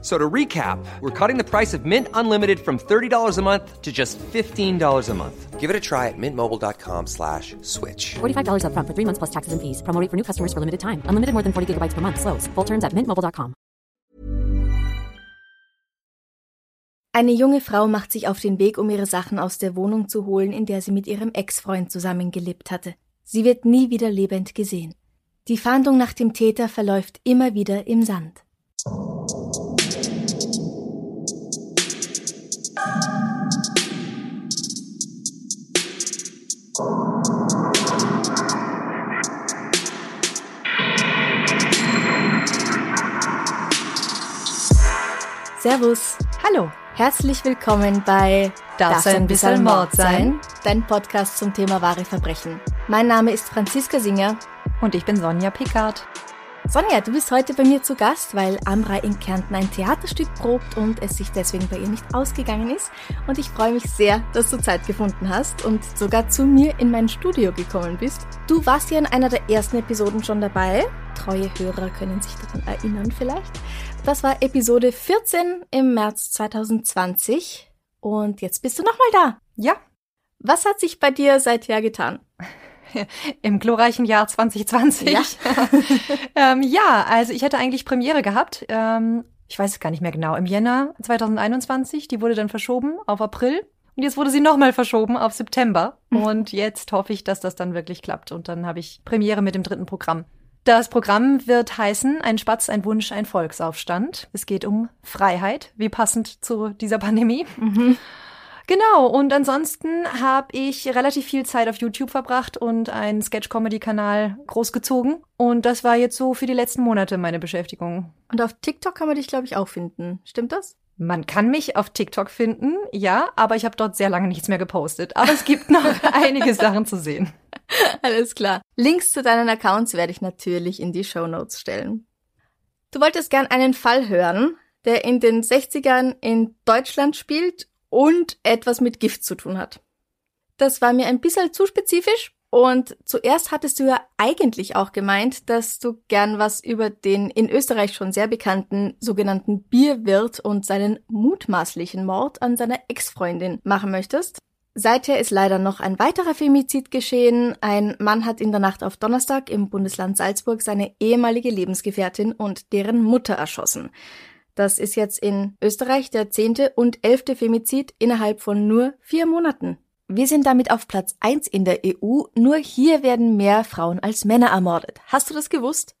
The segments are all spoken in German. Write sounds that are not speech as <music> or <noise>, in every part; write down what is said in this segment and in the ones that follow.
So to recap, we're cutting the price of Mint Unlimited from $30 a month to just $15 a month. Give it a try at mintmobile.com slash switch. $45 upfront for three months plus taxes and fees. Promo rate for new customers for limited time. Unlimited more than 40 gigabytes per month. Slows. Full terms at mintmobile.com. Eine junge Frau macht sich auf den Weg, um ihre Sachen aus der Wohnung zu holen, in der sie mit ihrem Ex-Freund zusammengelebt hatte. Sie wird nie wieder lebend gesehen. Die Fahndung nach dem Täter verläuft immer wieder im Sand. Servus. Hallo. Herzlich willkommen bei Darf's ein bisschen Mord sein? Dein Podcast zum Thema wahre Verbrechen. Mein Name ist Franziska Singer. Und ich bin Sonja Pickard. Sonja, du bist heute bei mir zu Gast, weil Amra in Kärnten ein Theaterstück probt und es sich deswegen bei ihr nicht ausgegangen ist. Und ich freue mich sehr, dass du Zeit gefunden hast und sogar zu mir in mein Studio gekommen bist. Du warst ja in einer der ersten Episoden schon dabei. Treue Hörer können sich daran erinnern vielleicht. Das war Episode 14 im März 2020. Und jetzt bist du nochmal da. Ja. Was hat sich bei dir seither getan? <laughs> Im glorreichen Jahr 2020. Ja. <laughs> ähm, ja, also ich hätte eigentlich Premiere gehabt. Ähm, ich weiß es gar nicht mehr genau. Im Jänner 2021. Die wurde dann verschoben auf April. Und jetzt wurde sie nochmal verschoben auf September. Und jetzt hoffe ich, dass das dann wirklich klappt. Und dann habe ich Premiere mit dem dritten Programm. Das Programm wird heißen Ein Spatz, ein Wunsch, ein Volksaufstand. Es geht um Freiheit, wie passend zu dieser Pandemie. Genau, und ansonsten habe ich relativ viel Zeit auf YouTube verbracht und einen Sketch-Comedy-Kanal großgezogen. Und das war jetzt so für die letzten Monate meine Beschäftigung. Und auf TikTok kann man dich, glaube ich, auch finden. Stimmt das? Man kann mich auf TikTok finden, ja, aber ich habe dort sehr lange nichts mehr gepostet. Aber es gibt noch <laughs> einige Sachen zu sehen. Alles klar. Links zu deinen Accounts werde ich natürlich in die Show Notes stellen. Du wolltest gern einen Fall hören, der in den 60ern in Deutschland spielt und etwas mit Gift zu tun hat. Das war mir ein bisschen zu spezifisch und zuerst hattest du ja eigentlich auch gemeint, dass du gern was über den in Österreich schon sehr bekannten sogenannten Bierwirt und seinen mutmaßlichen Mord an seiner Ex-Freundin machen möchtest. Seither ist leider noch ein weiterer Femizid geschehen. Ein Mann hat in der Nacht auf Donnerstag im Bundesland Salzburg seine ehemalige Lebensgefährtin und deren Mutter erschossen. Das ist jetzt in Österreich der zehnte und elfte Femizid innerhalb von nur vier Monaten. Wir sind damit auf Platz eins in der EU, nur hier werden mehr Frauen als Männer ermordet. Hast du das gewusst?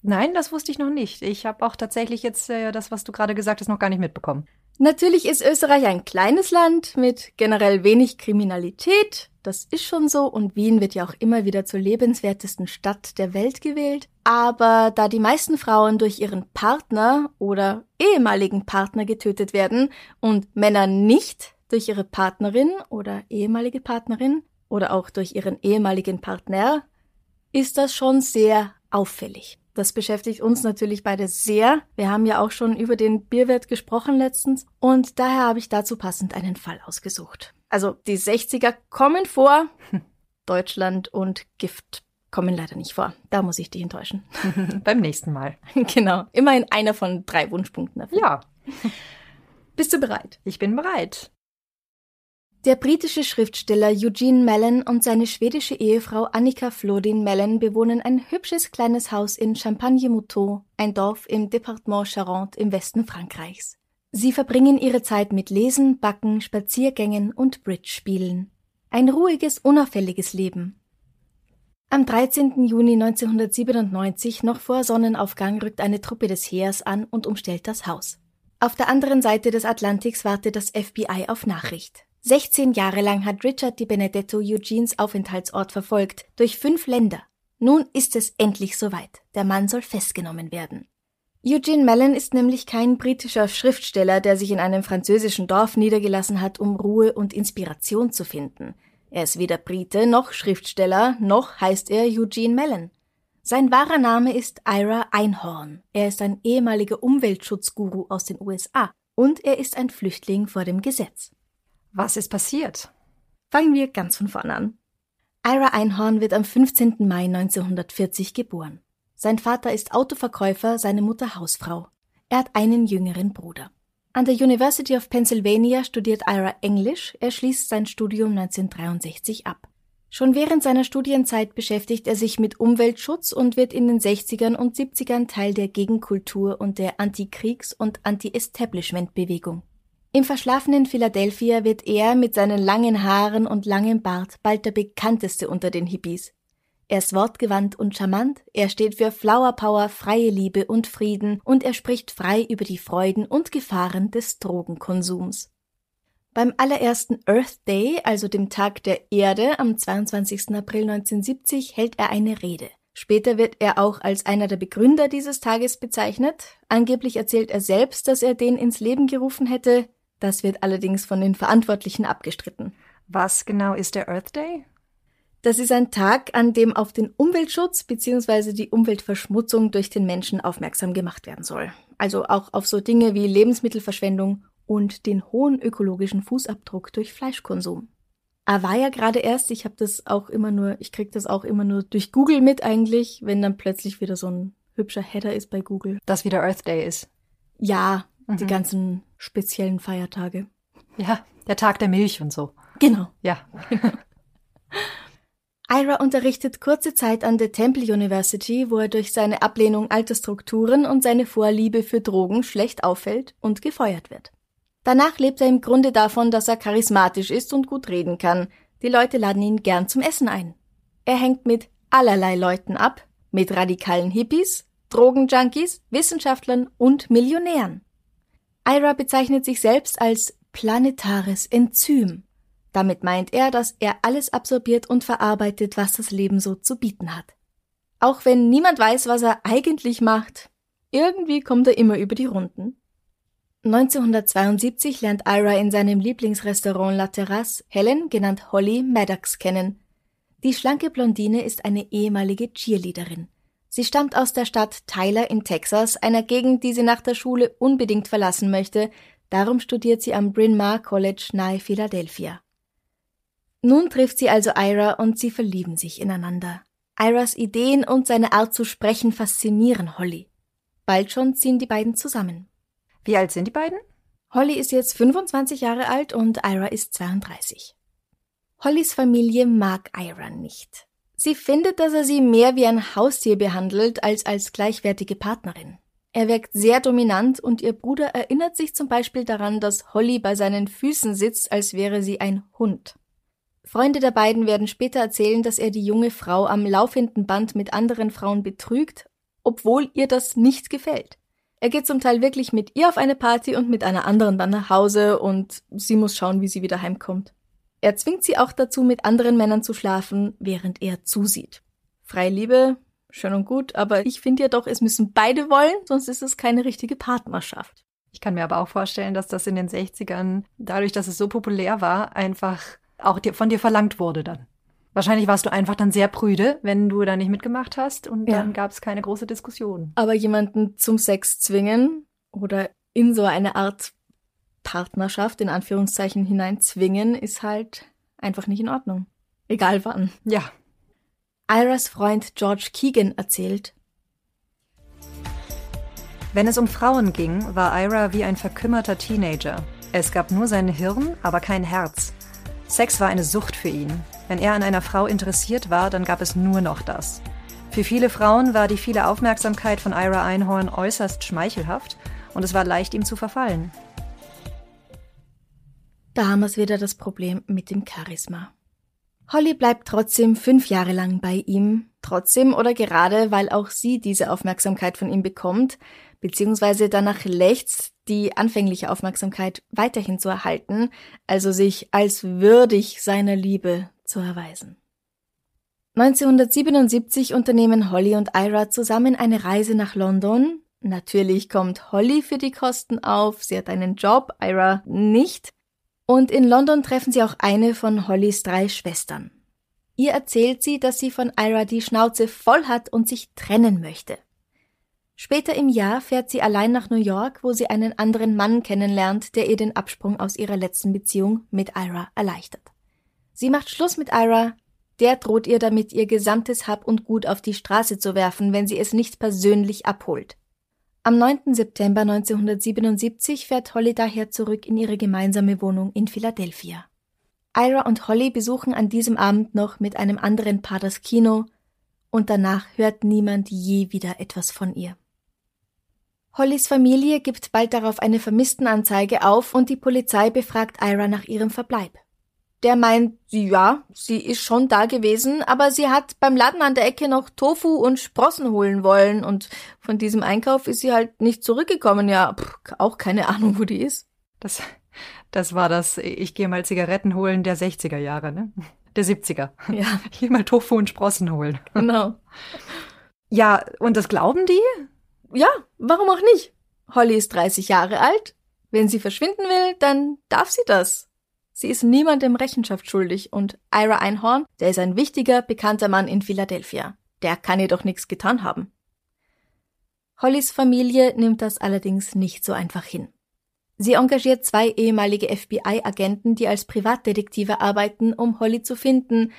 Nein, das wusste ich noch nicht. Ich habe auch tatsächlich jetzt äh, das, was du gerade gesagt hast, noch gar nicht mitbekommen. Natürlich ist Österreich ein kleines Land mit generell wenig Kriminalität. Das ist schon so und Wien wird ja auch immer wieder zur lebenswertesten Stadt der Welt gewählt. Aber da die meisten Frauen durch ihren Partner oder ehemaligen Partner getötet werden und Männer nicht durch ihre Partnerin oder ehemalige Partnerin oder auch durch ihren ehemaligen Partner, ist das schon sehr auffällig. Das beschäftigt uns natürlich beide sehr. Wir haben ja auch schon über den Bierwert gesprochen letztens und daher habe ich dazu passend einen Fall ausgesucht. Also die 60er kommen vor, <laughs> Deutschland und Gift kommen leider nicht vor. Da muss ich dich enttäuschen. <laughs> Beim nächsten Mal. <laughs> genau, immerhin einer von drei Wunschpunkten dafür. Ja, Bist du bereit? ich bin bereit. Der britische Schriftsteller Eugene Mellon und seine schwedische Ehefrau Annika Flodin Mellon bewohnen ein hübsches kleines Haus in Champagne-Mouton, ein Dorf im Departement Charente im Westen Frankreichs. Sie verbringen ihre Zeit mit Lesen, Backen, Spaziergängen und Bridge-Spielen. Ein ruhiges, unauffälliges Leben. Am 13. Juni 1997, noch vor Sonnenaufgang, rückt eine Truppe des Heers an und umstellt das Haus. Auf der anderen Seite des Atlantiks wartet das FBI auf Nachricht. 16 Jahre lang hat Richard Di Benedetto Eugenes Aufenthaltsort verfolgt, durch fünf Länder. Nun ist es endlich soweit. Der Mann soll festgenommen werden. Eugene Mellon ist nämlich kein britischer Schriftsteller, der sich in einem französischen Dorf niedergelassen hat, um Ruhe und Inspiration zu finden. Er ist weder Brite noch Schriftsteller, noch heißt er Eugene Mellon. Sein wahrer Name ist Ira Einhorn. Er ist ein ehemaliger Umweltschutzguru aus den USA und er ist ein Flüchtling vor dem Gesetz. Was ist passiert? Fangen wir ganz von vorne an. Ira Einhorn wird am 15. Mai 1940 geboren. Sein Vater ist Autoverkäufer, seine Mutter Hausfrau. Er hat einen jüngeren Bruder. An der University of Pennsylvania studiert Ira Englisch, er schließt sein Studium 1963 ab. Schon während seiner Studienzeit beschäftigt er sich mit Umweltschutz und wird in den 60ern und 70ern Teil der Gegenkultur und der Antikriegs- und Anti-Establishment-Bewegung. Im verschlafenen Philadelphia wird er mit seinen langen Haaren und langem Bart bald der bekannteste unter den Hippies. Er ist wortgewandt und charmant, er steht für Flower Power, freie Liebe und Frieden und er spricht frei über die Freuden und Gefahren des Drogenkonsums. Beim allerersten Earth Day, also dem Tag der Erde am 22. April 1970, hält er eine Rede. Später wird er auch als einer der Begründer dieses Tages bezeichnet. Angeblich erzählt er selbst, dass er den ins Leben gerufen hätte. Das wird allerdings von den Verantwortlichen abgestritten. Was genau ist der Earth Day? Das ist ein Tag, an dem auf den Umweltschutz bzw. die Umweltverschmutzung durch den Menschen aufmerksam gemacht werden soll. Also auch auf so Dinge wie Lebensmittelverschwendung und den hohen ökologischen Fußabdruck durch Fleischkonsum. Er war ja gerade erst, ich habe das auch immer nur, ich krieg das auch immer nur durch Google mit eigentlich, wenn dann plötzlich wieder so ein hübscher Header ist bei Google. Dass wieder Earth Day ist. Ja, Mhm. die ganzen speziellen Feiertage. Ja, der Tag der Milch und so. Genau. Ja. <laughs> Ira unterrichtet kurze Zeit an der Temple University, wo er durch seine Ablehnung alter Strukturen und seine Vorliebe für Drogen schlecht auffällt und gefeuert wird. Danach lebt er im Grunde davon, dass er charismatisch ist und gut reden kann. Die Leute laden ihn gern zum Essen ein. Er hängt mit allerlei Leuten ab, mit radikalen Hippies, Drogenjunkies, Wissenschaftlern und Millionären. Ira bezeichnet sich selbst als planetares Enzym. Damit meint er, dass er alles absorbiert und verarbeitet, was das Leben so zu bieten hat. Auch wenn niemand weiß, was er eigentlich macht, irgendwie kommt er immer über die Runden. 1972 lernt Ira in seinem Lieblingsrestaurant La Terrasse Helen, genannt Holly, Maddox kennen. Die schlanke Blondine ist eine ehemalige Cheerleaderin. Sie stammt aus der Stadt Tyler in Texas, einer Gegend, die sie nach der Schule unbedingt verlassen möchte, darum studiert sie am Bryn Mawr College nahe Philadelphia. Nun trifft sie also Ira und sie verlieben sich ineinander. Iras Ideen und seine Art zu sprechen faszinieren Holly. Bald schon ziehen die beiden zusammen. Wie alt sind die beiden? Holly ist jetzt 25 Jahre alt und Ira ist 32. Hollys Familie mag Ira nicht. Sie findet, dass er sie mehr wie ein Haustier behandelt als als gleichwertige Partnerin. Er wirkt sehr dominant und ihr Bruder erinnert sich zum Beispiel daran, dass Holly bei seinen Füßen sitzt, als wäre sie ein Hund. Freunde der beiden werden später erzählen, dass er die junge Frau am laufenden Band mit anderen Frauen betrügt, obwohl ihr das nicht gefällt. Er geht zum Teil wirklich mit ihr auf eine Party und mit einer anderen dann nach Hause und sie muss schauen, wie sie wieder heimkommt. Er zwingt sie auch dazu, mit anderen Männern zu schlafen, während er zusieht. Freie Liebe, schön und gut, aber ich finde ja doch, es müssen beide wollen, sonst ist es keine richtige Partnerschaft. Ich kann mir aber auch vorstellen, dass das in den 60ern, dadurch, dass es so populär war, einfach auch dir, von dir verlangt wurde dann. Wahrscheinlich warst du einfach dann sehr prüde, wenn du da nicht mitgemacht hast und Ja. dann gab es keine große Diskussion. Aber jemanden zum Sex zwingen oder in so eine Art Partnerschaft in Anführungszeichen hinein zwingen, ist halt einfach nicht in Ordnung. Egal wann. Ja, Iras Freund George Keegan erzählt, Wenn es um Frauen ging, war Ira wie ein verkümmerter Teenager. Es gab nur sein Hirn, aber kein Herz. Sex war eine Sucht für ihn. Wenn er an einer Frau interessiert war, dann gab es nur noch das. Für viele Frauen war die viele Aufmerksamkeit von Ira Einhorn äußerst schmeichelhaft und es war leicht, ihm zu verfallen. Da haben wir es wieder das Problem mit dem Charisma. Holly bleibt trotzdem fünf Jahre lang bei ihm, trotzdem oder gerade, weil auch sie diese Aufmerksamkeit von ihm bekommt, beziehungsweise danach lechzt, die anfängliche Aufmerksamkeit weiterhin zu erhalten, also sich als würdig seiner Liebe zu erweisen. 1977 unternehmen Holly und Ira zusammen eine Reise nach London. Natürlich kommt Holly für die Kosten auf, sie hat einen Job, Ira nicht. Und in London treffen sie auch eine von Hollys drei Schwestern. Ihr erzählt sie, dass sie von Ira die Schnauze voll hat und sich trennen möchte. Später im Jahr fährt sie allein nach New York, wo sie einen anderen Mann kennenlernt, der ihr den Absprung aus ihrer letzten Beziehung mit Ira erleichtert. Sie macht Schluss mit Ira, der droht ihr damit, ihr gesamtes Hab und Gut auf die Straße zu werfen, wenn sie es nicht persönlich abholt. Am 9. September 1977 fährt Holly daher zurück in ihre gemeinsame Wohnung in Philadelphia. Ira und Holly besuchen an diesem Abend noch mit einem anderen Paar das Kino und danach hört niemand je wieder etwas von ihr. Hollys Familie gibt bald darauf eine Vermisstenanzeige auf und die Polizei befragt Ira nach ihrem Verbleib. Der meint, ja, sie ist schon da gewesen, aber sie hat beim Laden an der Ecke noch Tofu und Sprossen holen wollen und von diesem Einkauf ist sie halt nicht zurückgekommen. Ja, pff, auch keine Ahnung, wo die ist. Das, das war das, ich gehe mal Zigaretten holen der 60er Jahre, ne? Der 70er. Ja. Ich gehe mal Tofu und Sprossen holen. Genau. Ja, und das glauben die? Ja, warum auch nicht? Holly ist 30 Jahre alt. Wenn sie verschwinden will, dann darf sie das. Sie ist niemandem Rechenschaft schuldig und Ira Einhorn, der ist ein wichtiger, bekannter Mann in Philadelphia. Der kann ihr doch nichts getan haben. Hollys Familie nimmt das allerdings nicht so einfach hin. Sie engagiert zwei ehemalige FBI-Agenten, die als Privatdetektive arbeiten, um Holly zu finden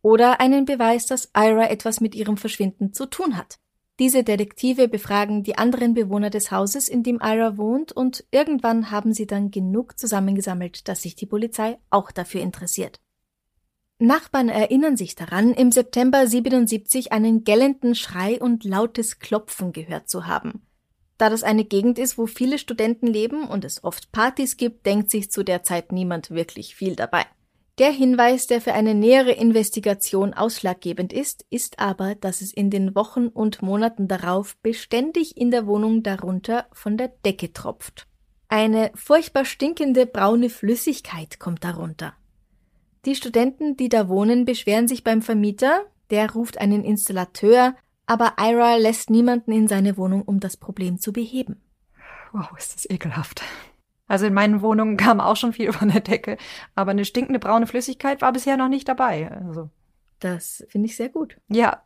oder einen Beweis, dass Ira etwas mit ihrem Verschwinden zu tun hat. Diese Detektive befragen die anderen Bewohner des Hauses, in dem Ira wohnt, und irgendwann haben sie dann genug zusammengesammelt, dass sich die Polizei auch dafür interessiert. Nachbarn erinnern sich daran, im September 77 einen gellenden Schrei und lautes Klopfen gehört zu haben. Da das eine Gegend ist, wo viele Studenten leben und es oft Partys gibt, denkt sich zu der Zeit niemand wirklich viel dabei. Der Hinweis, der für eine nähere Investigation ausschlaggebend ist, ist aber, dass es in den Wochen und Monaten darauf beständig in der Wohnung darunter von der Decke tropft. Eine furchtbar stinkende braune Flüssigkeit kommt darunter. Die Studenten, die da wohnen, beschweren sich beim Vermieter, der ruft einen Installateur, aber Ira lässt niemanden in seine Wohnung, um das Problem zu beheben. Wow, ist das ekelhaft. Also in meinen Wohnungen <laughs> kam auch schon viel von der Decke, aber eine stinkende braune Flüssigkeit war bisher noch nicht dabei. Also. Das finde ich sehr gut. Ja,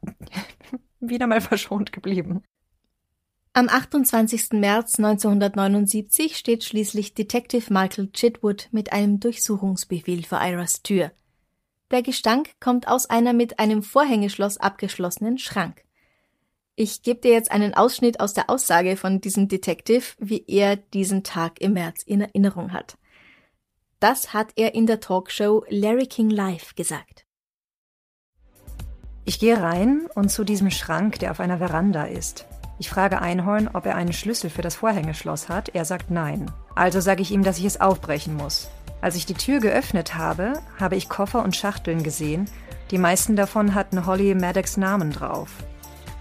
<laughs> wieder mal verschont geblieben. Am 28. März 1979 steht schließlich Detective Michael Chitwood mit einem Durchsuchungsbefehl vor Iras Tür. Der Gestank kommt aus einer mit einem Vorhängeschloss abgeschlossenen Schrank. Ich gebe dir jetzt einen Ausschnitt aus der Aussage von diesem Detective, wie er diesen Tag im März in Erinnerung hat. Das hat er in der Talkshow Larry King Live gesagt. Ich gehe rein und zu diesem Schrank, der auf einer Veranda ist. Ich frage Einhorn, ob er einen Schlüssel für das Vorhängeschloss hat. Er sagt nein. Also sage ich ihm, dass ich es aufbrechen muss. Als ich die Tür geöffnet habe, habe ich Koffer und Schachteln gesehen. Die meisten davon hatten Holly Maddox Namen drauf.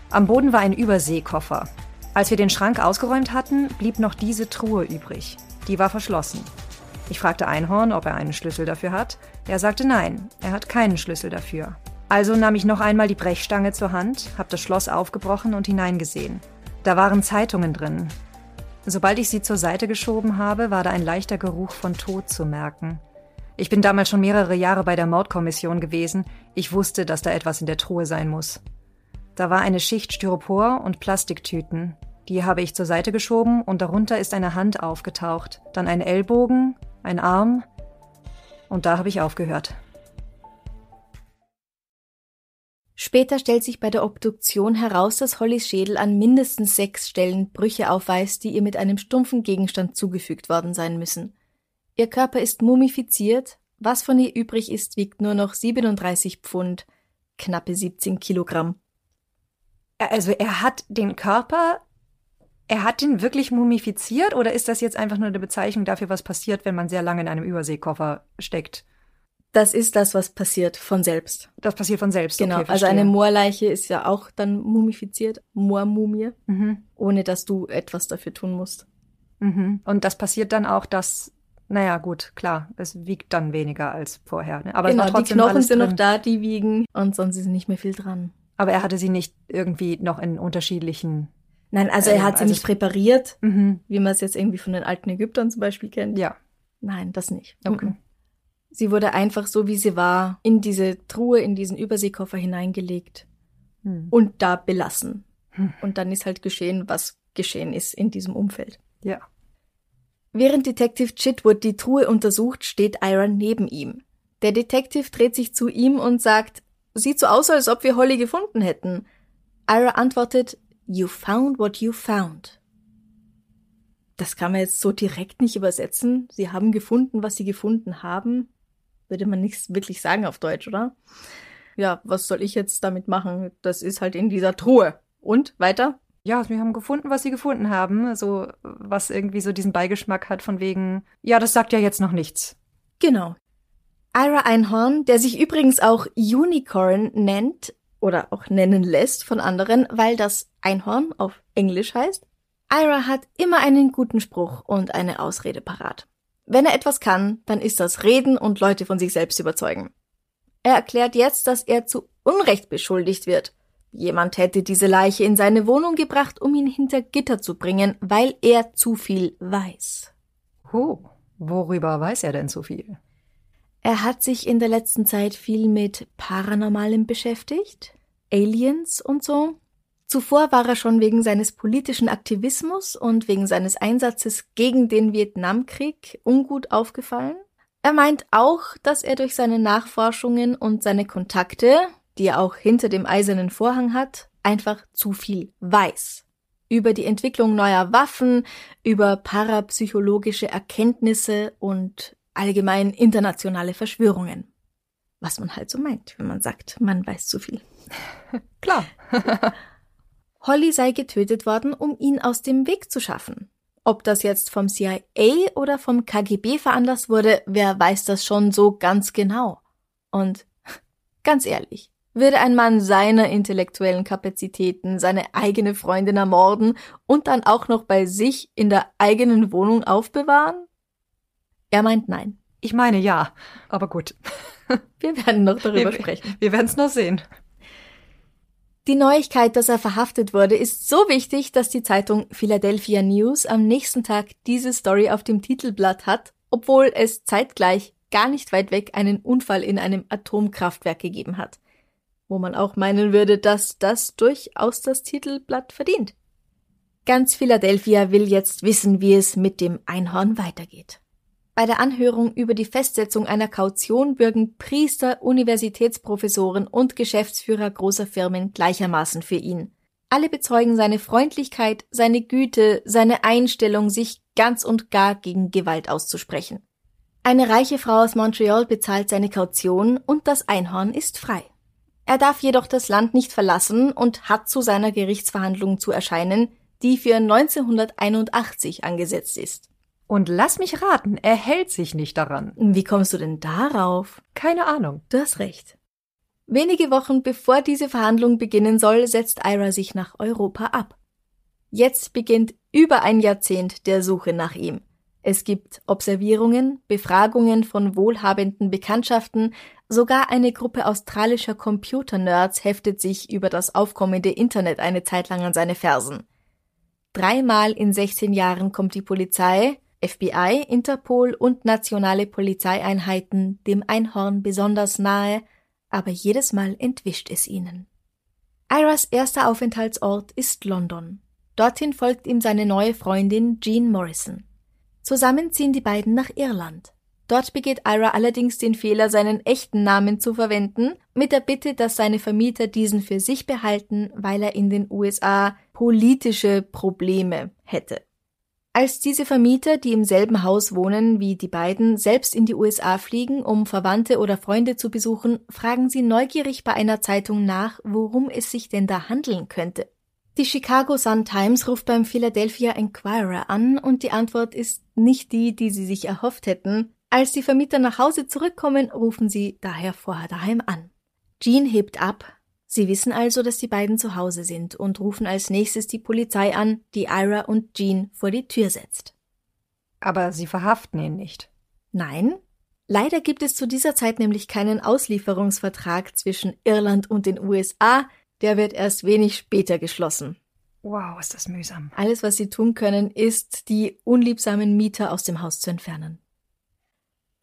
Am Boden war ein Überseekoffer. Als wir den Schrank ausgeräumt hatten, blieb noch diese Truhe übrig. Die war verschlossen. Ich fragte Einhorn, ob er einen Schlüssel dafür hat. Er sagte nein, er hat keinen Schlüssel dafür. Also nahm ich noch einmal die Brechstange zur Hand, habe das Schloss aufgebrochen und hineingesehen. Da waren Zeitungen drin. Sobald ich sie zur Seite geschoben habe, war da ein leichter Geruch von Tod zu merken. Ich bin damals schon mehrere Jahre bei der Mordkommission gewesen. Ich wusste, dass da etwas in der Truhe sein muss. Da war eine Schicht Styropor und Plastiktüten. Die habe ich zur Seite geschoben und darunter ist eine Hand aufgetaucht, dann ein Ellbogen, ein Arm und da habe ich aufgehört. Später stellt sich bei der Obduktion heraus, dass Hollys Schädel an mindestens sechs Stellen Brüche aufweist, die ihr mit einem stumpfen Gegenstand zugefügt worden sein müssen. Ihr Körper ist mumifiziert, was von ihr übrig ist, wiegt nur noch 37 Pfund, knappe 17 Kilogramm. Also er hat den Körper, er hat den wirklich mumifiziert oder ist das jetzt einfach nur eine Bezeichnung dafür, was passiert, wenn man sehr lange in einem Überseekoffer steckt? Das ist das, was passiert von selbst. Das passiert von selbst. Genau, okay, also eine. Moorleiche ist ja auch dann mumifiziert, Moormumie, Mhm. ohne dass du etwas dafür tun musst. Mhm. Und das passiert dann auch, dass, naja, gut, klar, es wiegt dann weniger als vorher. Ne? Aber genau, die Knochen sind drin. noch da, die wiegen und sonst ist nicht mehr viel dran. Aber er hatte sie nicht irgendwie noch in unterschiedlichen. Nein, also Ähm, er hat sie also nicht präpariert, Mhm. wie man es jetzt irgendwie von den alten Ägyptern zum Beispiel kennt. Ja. Nein, das nicht. Okay. Mhm. Sie wurde einfach so, wie sie war, in diese Truhe, in diesen Überseekoffer hineingelegt Hm. und da belassen. Hm. Und dann ist halt geschehen, was geschehen ist in diesem Umfeld. Ja. Während Detective Chitwood die Truhe untersucht, steht Ira neben ihm. Der Detective dreht sich zu ihm und sagt, sieht so aus, als ob wir Holly gefunden hätten. Ira antwortet, You found what you found. Das kann man jetzt so direkt nicht übersetzen. Sie haben gefunden, was sie gefunden haben. Würde man nicht wirklich sagen auf Deutsch, oder? Ja, was soll ich jetzt damit machen? Das ist halt in dieser Truhe. Und weiter? Ja, wir haben gefunden, was sie gefunden haben. So, was irgendwie so diesen Beigeschmack hat von wegen, ja, das sagt ja jetzt noch nichts. Genau. Ira Einhorn, der sich übrigens auch Unicorn nennt oder auch nennen lässt von anderen, weil das Einhorn auf Englisch heißt. Ira hat immer einen guten Spruch und eine Ausrede parat. Wenn er etwas kann, dann ist das Reden und Leute von sich selbst überzeugen. Er erklärt jetzt, dass er zu Unrecht beschuldigt wird. Jemand hätte diese Leiche in seine Wohnung gebracht, um ihn hinter Gitter zu bringen, weil er zu viel weiß. Oh, worüber weiß er denn so viel? Er hat sich in der letzten Zeit viel mit Paranormalem beschäftigt, Aliens und so. Zuvor war er schon wegen seines politischen Aktivismus und wegen seines Einsatzes gegen den Vietnamkrieg ungut aufgefallen. Er meint auch, dass er durch seine Nachforschungen und seine Kontakte, die er auch hinter dem eisernen Vorhang hat, einfach zu viel weiß. Über die Entwicklung neuer Waffen, über parapsychologische Erkenntnisse und allgemein internationale Verschwörungen. Was man halt so meint, wenn man sagt, man weiß zu viel. <laughs> Klar. <laughs> Holly sei getötet worden, um ihn aus dem Weg zu schaffen. Ob das jetzt vom CIA oder vom KGB veranlasst wurde, wer weiß das schon so ganz genau. Und <laughs> ganz ehrlich, würde ein Mann seiner intellektuellen Kapazitäten seine eigene Freundin ermorden und dann auch noch bei sich in der eigenen Wohnung aufbewahren? Er meint nein. Ich meine ja, aber gut. <laughs> Wir werden noch darüber wir, sprechen. Wir werden es noch sehen. Die Neuigkeit, dass er verhaftet wurde, ist so wichtig, dass die Zeitung Philadelphia News am nächsten Tag diese Story auf dem Titelblatt hat, obwohl es zeitgleich gar nicht weit weg einen Unfall in einem Atomkraftwerk gegeben hat. Wo man auch meinen würde, dass das durchaus das Titelblatt verdient. Ganz Philadelphia will jetzt wissen, wie es mit dem Einhorn weitergeht. Bei der Anhörung über die Festsetzung einer Kaution bürgen Priester, Universitätsprofessoren und Geschäftsführer großer Firmen gleichermaßen für ihn. Alle bezeugen seine Freundlichkeit, seine Güte, seine Einstellung, sich ganz und gar gegen Gewalt auszusprechen. Eine reiche Frau aus Montreal bezahlt seine Kaution und das Einhorn ist frei. Er darf jedoch das Land nicht verlassen und hat zu seiner Gerichtsverhandlung zu erscheinen, die für 1981 angesetzt ist. Und lass mich raten, er hält sich nicht daran. Wie kommst du denn darauf? Keine Ahnung. Du hast recht. Wenige Wochen bevor diese Verhandlung beginnen soll, setzt Ira sich nach Europa ab. Jetzt beginnt über ein Jahrzehnt der Suche nach ihm. Es gibt Observierungen, Befragungen von wohlhabenden Bekanntschaften, sogar eine Gruppe australischer Computernerds heftet sich über das aufkommende Internet eine Zeit lang an seine Fersen. Dreimal in 16 Jahren kommt die Polizei, FBI, Interpol und nationale Polizeieinheiten dem Einhorn besonders nahe, aber jedes Mal entwischt es ihnen. Iras erster Aufenthaltsort ist London. Dorthin folgt ihm seine neue Freundin Jean Morrison. Zusammen ziehen die beiden nach Irland. Dort begeht Ira allerdings den Fehler, seinen echten Namen zu verwenden, mit der Bitte, dass seine Vermieter diesen für sich behalten, weil er in den USA politische Probleme hätte. Als diese Vermieter, die im selben Haus wohnen wie die beiden, selbst in die USA fliegen, um Verwandte oder Freunde zu besuchen, fragen sie neugierig bei einer Zeitung nach, worum es sich denn da handeln könnte. Die Chicago Sun-Times ruft beim Philadelphia Enquirer an und die Antwort ist nicht die, die sie sich erhofft hätten. Als die Vermieter nach Hause zurückkommen, rufen sie daher vorher daheim an. Jean hebt ab. Sie wissen also, dass die beiden zu Hause sind und rufen als nächstes die Polizei an, die Ira und Jean vor die Tür setzt. Aber sie verhaften ihn nicht. Nein, leider gibt es zu dieser Zeit nämlich keinen Auslieferungsvertrag zwischen Irland und den USA, der wird erst wenig später geschlossen. Wow, ist das mühsam. Alles, was sie tun können, ist, die unliebsamen Mieter aus dem Haus zu entfernen.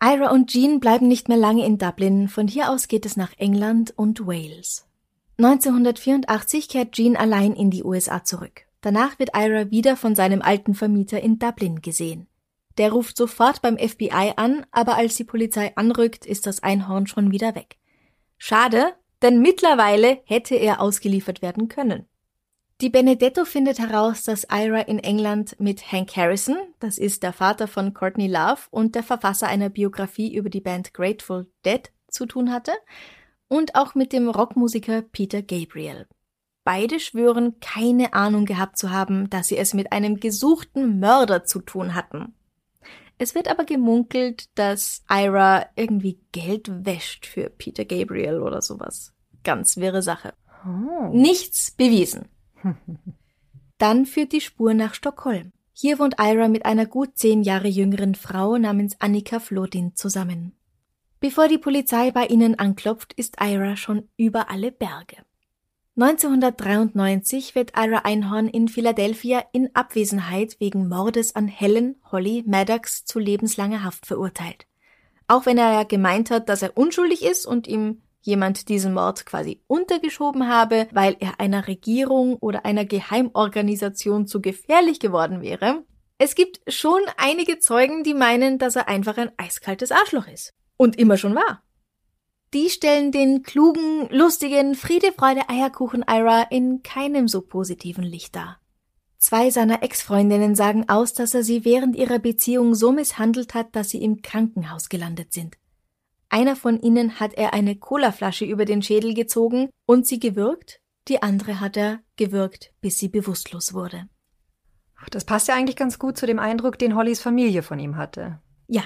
Ira und Jean bleiben nicht mehr lange in Dublin, von hier aus geht es nach England und Wales. 1984 kehrt Jean allein in die USA zurück. Danach wird Ira wieder von seinem alten Vermieter in Dublin gesehen. Der ruft sofort beim FBI an, aber als die Polizei anrückt, ist das Einhorn schon wieder weg. Schade, denn mittlerweile hätte er ausgeliefert werden können. Die Benedetto findet heraus, dass Ira in England mit Hank Harrison, das ist der Vater von Courtney Love und der Verfasser einer Biografie über die Band Grateful Dead, zu tun hatte und auch mit dem Rockmusiker Peter Gabriel. Beide schwören, keine Ahnung gehabt zu haben, dass sie es mit einem gesuchten Mörder zu tun hatten. Es wird aber gemunkelt, dass Ira irgendwie Geld wäscht für Peter Gabriel oder sowas. Ganz wirre Sache. Oh. Nichts bewiesen. <laughs> Dann führt die Spur nach Stockholm. Hier wohnt Ira mit einer gut zehn Jahre jüngeren Frau namens Annika Flodin zusammen. Bevor die Polizei bei ihnen anklopft, ist Ira schon über alle Berge. 1993 wird Ira Einhorn in Philadelphia in Abwesenheit wegen Mordes an Helen Holly Maddox zu lebenslanger Haft verurteilt. Auch wenn er ja gemeint hat, dass er unschuldig ist und ihm jemand diesen Mord quasi untergeschoben habe, weil er einer Regierung oder einer Geheimorganisation zu gefährlich geworden wäre. Es gibt schon einige Zeugen, die meinen, dass er einfach ein eiskaltes Arschloch ist. Und immer schon war. Die stellen den klugen, lustigen, Friede, Freude, Eierkuchen Ira in keinem so positiven Licht dar. Zwei seiner Ex-Freundinnen sagen aus, dass er sie während ihrer Beziehung so misshandelt hat, dass sie im Krankenhaus gelandet sind. Einer von ihnen hat er eine Colaflasche über den Schädel gezogen und sie gewürgt, die andere hat er gewürgt, bis sie bewusstlos wurde. Das passt ja eigentlich ganz gut zu dem Eindruck, den Hollys Familie von ihm hatte. Ja.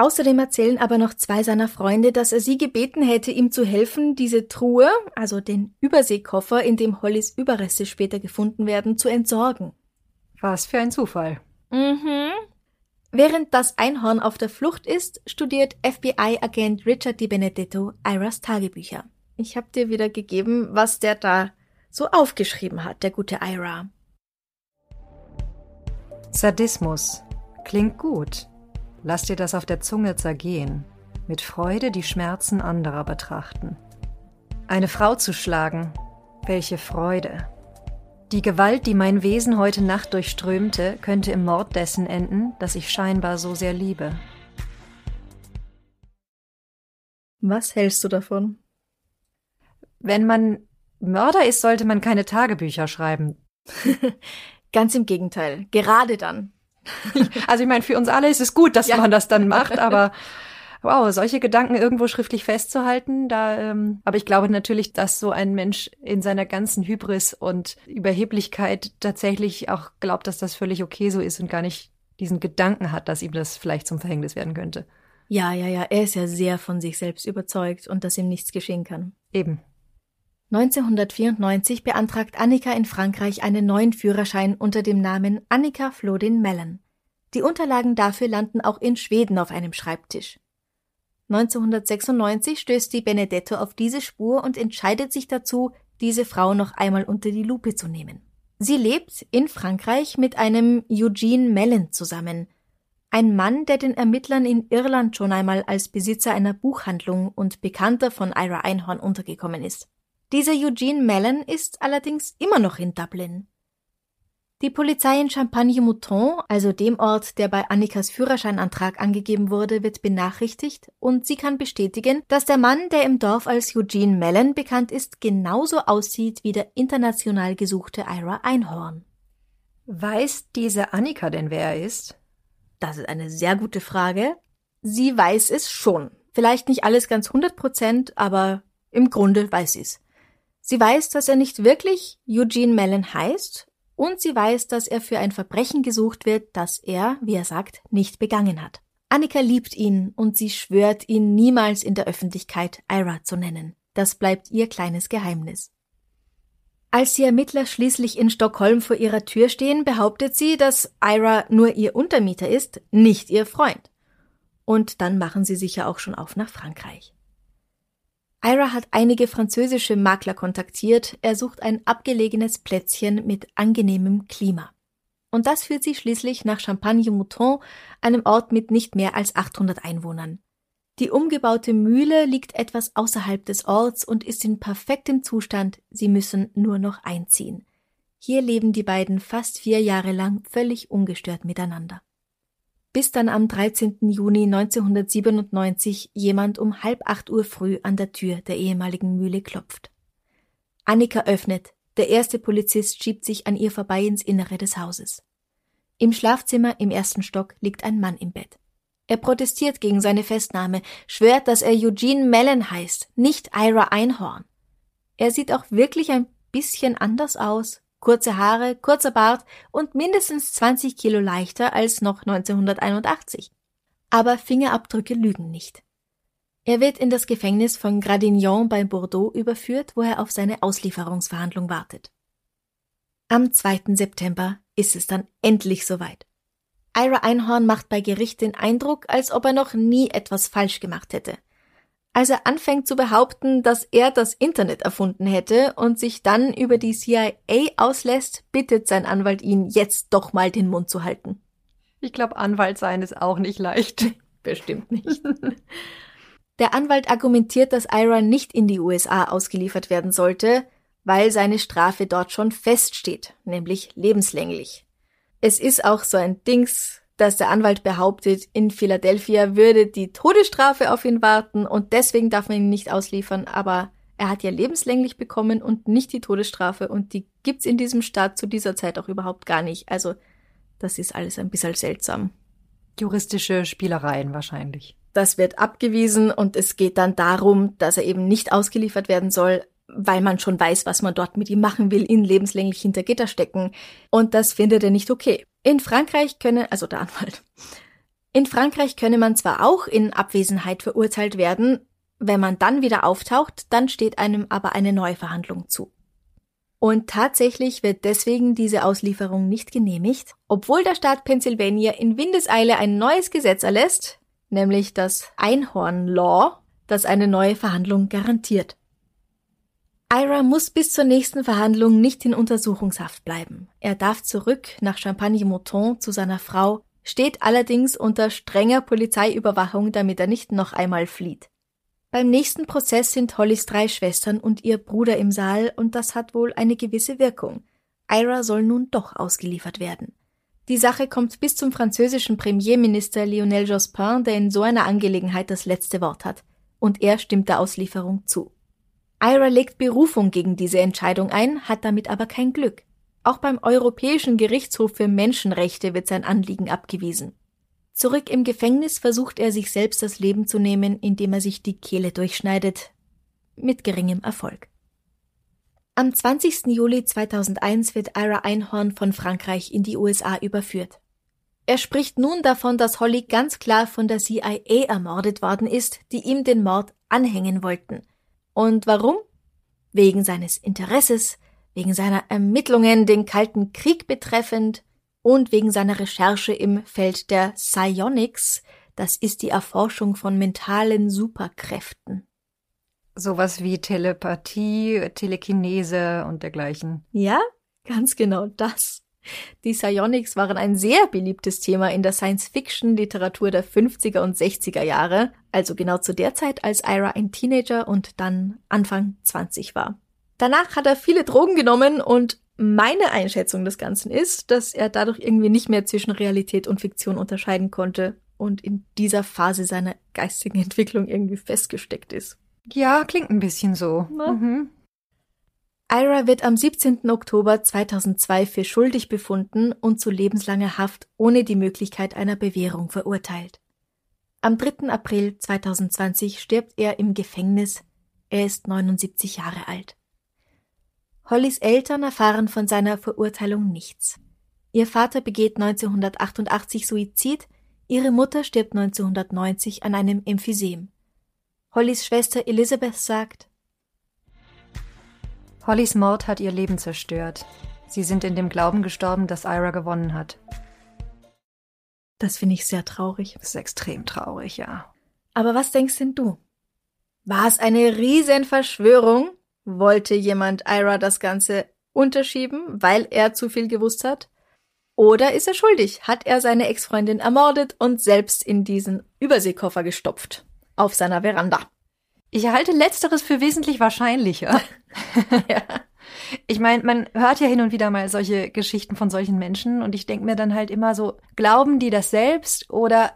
Außerdem erzählen aber noch zwei seiner Freunde, dass er sie gebeten hätte, ihm zu helfen, diese Truhe, also den Überseekoffer, in dem Hollys Überreste später gefunden werden, zu entsorgen. Was für ein Zufall. Mhm. Während das Einhorn auf der Flucht ist, studiert FBI-Agent Richard Di Benedetto Iras Tagebücher. Ich habe dir wieder gegeben, was der da so aufgeschrieben hat, der gute Ira. Sadismus. Klingt gut. Lass dir das auf der Zunge zergehen. Mit Freude die Schmerzen anderer betrachten. Eine Frau zu schlagen. Welche Freude. Die Gewalt, die mein Wesen heute Nacht durchströmte, könnte im Mord dessen enden, das ich scheinbar so sehr liebe. Was hältst du davon? Wenn man Mörder ist, sollte man keine Tagebücher schreiben. <laughs> Ganz im Gegenteil. Gerade dann. Also ich meine, für uns alle ist es gut, dass Ja. man das dann macht, aber wow, solche Gedanken irgendwo schriftlich festzuhalten, da, ähm, aber ich glaube natürlich, dass so ein Mensch in seiner ganzen Hybris und Überheblichkeit tatsächlich auch glaubt, dass das völlig okay so ist und gar nicht diesen Gedanken hat, dass ihm das vielleicht zum Verhängnis werden könnte. Ja, ja, ja. Er ist ja sehr von sich selbst überzeugt und dass ihm nichts geschehen kann. Eben. 1994 beantragt Annika in Frankreich einen neuen Führerschein unter dem Namen Annika Flodin Mellon. Die Unterlagen dafür landen auch in Schweden auf einem Schreibtisch. 1996 stößt die Benedetto auf diese Spur und entscheidet sich dazu, diese Frau noch einmal unter die Lupe zu nehmen. Sie lebt in Frankreich mit einem Eugene Mellon zusammen, ein Mann, der den Ermittlern in Irland schon einmal als Besitzer einer Buchhandlung und Bekannter von Ira Einhorn untergekommen ist. Dieser Eugene Mellon ist allerdings immer noch in Dublin. Die Polizei in Champagne-Mouton, also dem Ort, der bei Annikas Führerscheinantrag angegeben wurde, wird benachrichtigt und sie kann bestätigen, dass der Mann, der im Dorf als Eugene Mellon bekannt ist, genauso aussieht wie der international gesuchte Ira Einhorn. Weiß diese Annika denn, wer er ist? Das ist eine sehr gute Frage. Sie weiß es schon. Vielleicht nicht alles ganz 100 Prozent, aber im Grunde weiß sie es. Sie weiß, dass er nicht wirklich Eugene Mellon heißt und sie weiß, dass er für ein Verbrechen gesucht wird, das er, wie er sagt, nicht begangen hat. Annika liebt ihn und sie schwört, ihn niemals in der Öffentlichkeit Ira zu nennen. Das bleibt ihr kleines Geheimnis. Als die Ermittler schließlich in Stockholm vor ihrer Tür stehen, behauptet sie, dass Ira nur ihr Untermieter ist, nicht ihr Freund. Und dann machen sie sich ja auch schon auf nach Frankreich. Ira hat einige französische Makler kontaktiert, er sucht ein abgelegenes Plätzchen mit angenehmem Klima. Und das führt sie schließlich nach Champagne-Mouton, einem Ort mit nicht mehr als 800 Einwohnern. Die umgebaute Mühle liegt etwas außerhalb des Orts und ist in perfektem Zustand, sie müssen nur noch einziehen. Hier leben die beiden fast vier Jahre lang völlig ungestört miteinander. Bis dann am 13. Juni 1997 jemand um halb acht Uhr früh an der Tür der ehemaligen Mühle klopft. Annika öffnet, der erste Polizist schiebt sich an ihr vorbei ins Innere des Hauses. Im Schlafzimmer im ersten Stock liegt ein Mann im Bett. Er protestiert gegen seine Festnahme, schwört, dass er Eugene Mellon heißt, nicht Ira Einhorn. Er sieht auch wirklich ein bisschen anders aus. Kurze Haare, kurzer Bart und mindestens 20 Kilo leichter als noch 1981. Aber Fingerabdrücke lügen nicht. Er wird in das Gefängnis von Gradignan bei Bordeaux überführt, wo er auf seine Auslieferungsverhandlung wartet. Am 2. September ist es dann endlich soweit. Ira Einhorn macht bei Gericht den Eindruck, als ob er noch nie etwas falsch gemacht hätte. Als er anfängt zu behaupten, dass er das Internet erfunden hätte und sich dann über die CIA auslässt, bittet sein Anwalt ihn, jetzt doch mal den Mund zu halten. Ich glaube, Anwalt sein ist auch nicht leicht. <laughs> Bestimmt nicht. Der Anwalt argumentiert, dass Ira nicht in die USA ausgeliefert werden sollte, weil seine Strafe dort schon feststeht, nämlich lebenslänglich. Es ist auch so ein Dings, dass der Anwalt behauptet, in Philadelphia würde die Todesstrafe auf ihn warten und deswegen darf man ihn nicht ausliefern, aber er hat ja lebenslänglich bekommen und nicht die Todesstrafe und die gibt's in diesem Staat zu dieser Zeit auch überhaupt gar nicht. Also, das ist alles ein bisschen seltsam. Juristische Spielereien wahrscheinlich. Das wird abgewiesen und es geht dann darum, dass er eben nicht ausgeliefert werden soll, weil man schon weiß, was man dort mit ihm machen will, ihn lebenslänglich hinter Gitter stecken. Und das findet er nicht okay. In Frankreich könne, also der Anwalt, in Frankreich könne man zwar auch in Abwesenheit verurteilt werden, wenn man dann wieder auftaucht, dann steht einem aber eine neue Verhandlung zu. Und tatsächlich wird deswegen diese Auslieferung nicht genehmigt, obwohl der Staat Pennsylvania in Windeseile ein neues Gesetz erlässt, nämlich das Einhorn Law, das eine neue Verhandlung garantiert. Ira muss bis zur nächsten Verhandlung nicht in Untersuchungshaft bleiben. Er darf zurück nach Champagne-Mouton zu seiner Frau, steht allerdings unter strenger Polizeiüberwachung, damit er nicht noch einmal flieht. Beim nächsten Prozess sind Hollys drei Schwestern und ihr Bruder im Saal und das hat wohl eine gewisse Wirkung. Ira soll nun doch ausgeliefert werden. Die Sache kommt bis zum französischen Premierminister Lionel Jospin, der in so einer Angelegenheit das letzte Wort hat. Und er stimmt der Auslieferung zu. Ira legt Berufung gegen diese Entscheidung ein, hat damit aber kein Glück. Auch beim Europäischen Gerichtshof für Menschenrechte wird sein Anliegen abgewiesen. Zurück im Gefängnis versucht er sich selbst das Leben zu nehmen, indem er sich die Kehle durchschneidet. Mit geringem Erfolg. Am 20. Juli 2001 wird Ira Einhorn von Frankreich in die USA überführt. Er spricht nun davon, dass Holly ganz klar von der CIA ermordet worden ist, die ihm den Mord anhängen wollten. Und warum? Wegen seines Interesses, wegen seiner Ermittlungen den Kalten Krieg betreffend und wegen seiner Recherche im Feld der Psionics, das ist die Erforschung von mentalen Superkräften. Sowas wie Telepathie, Telekinese und dergleichen. Ja, ganz genau das. Die Psionics waren ein sehr beliebtes Thema in der Science-Fiction-Literatur der 50er und 60er Jahre, also genau zu der Zeit, als Ira ein Teenager und dann Anfang 20 war. Danach hat er viele Drogen genommen und meine Einschätzung des Ganzen ist, dass er dadurch irgendwie nicht mehr zwischen Realität und Fiktion unterscheiden konnte und in dieser Phase seiner geistigen Entwicklung irgendwie festgesteckt ist. Ja, klingt ein bisschen so. Mhm. Ira wird am 17. Oktober 2002 für schuldig befunden und zu lebenslanger Haft ohne die Möglichkeit einer Bewährung verurteilt. Am 3. April 2020 stirbt er im Gefängnis. Er ist 79 Jahre alt. Hollys Eltern erfahren von seiner Verurteilung nichts. Ihr Vater begeht 1988 Suizid, ihre Mutter stirbt 1990 an einem Emphysem. Hollys Schwester Elizabeth sagt, Hollys Mord hat ihr Leben zerstört. Sie sind in dem Glauben gestorben, dass Ira gewonnen hat. Das finde ich sehr traurig. Das ist extrem traurig, ja. Aber was denkst denn du? War es eine Riesenverschwörung? Wollte jemand Ira das Ganze unterschieben, weil er zu viel gewusst hat? Oder ist er schuldig? Hat er seine Ex-Freundin ermordet und selbst in diesen Überseekoffer gestopft? auf seiner Veranda. Ich halte letzteres für wesentlich wahrscheinlicher. <laughs> ja. Ich meine, man hört ja hin und wieder mal solche Geschichten von solchen Menschen und ich denke mir dann halt immer so, glauben die das selbst oder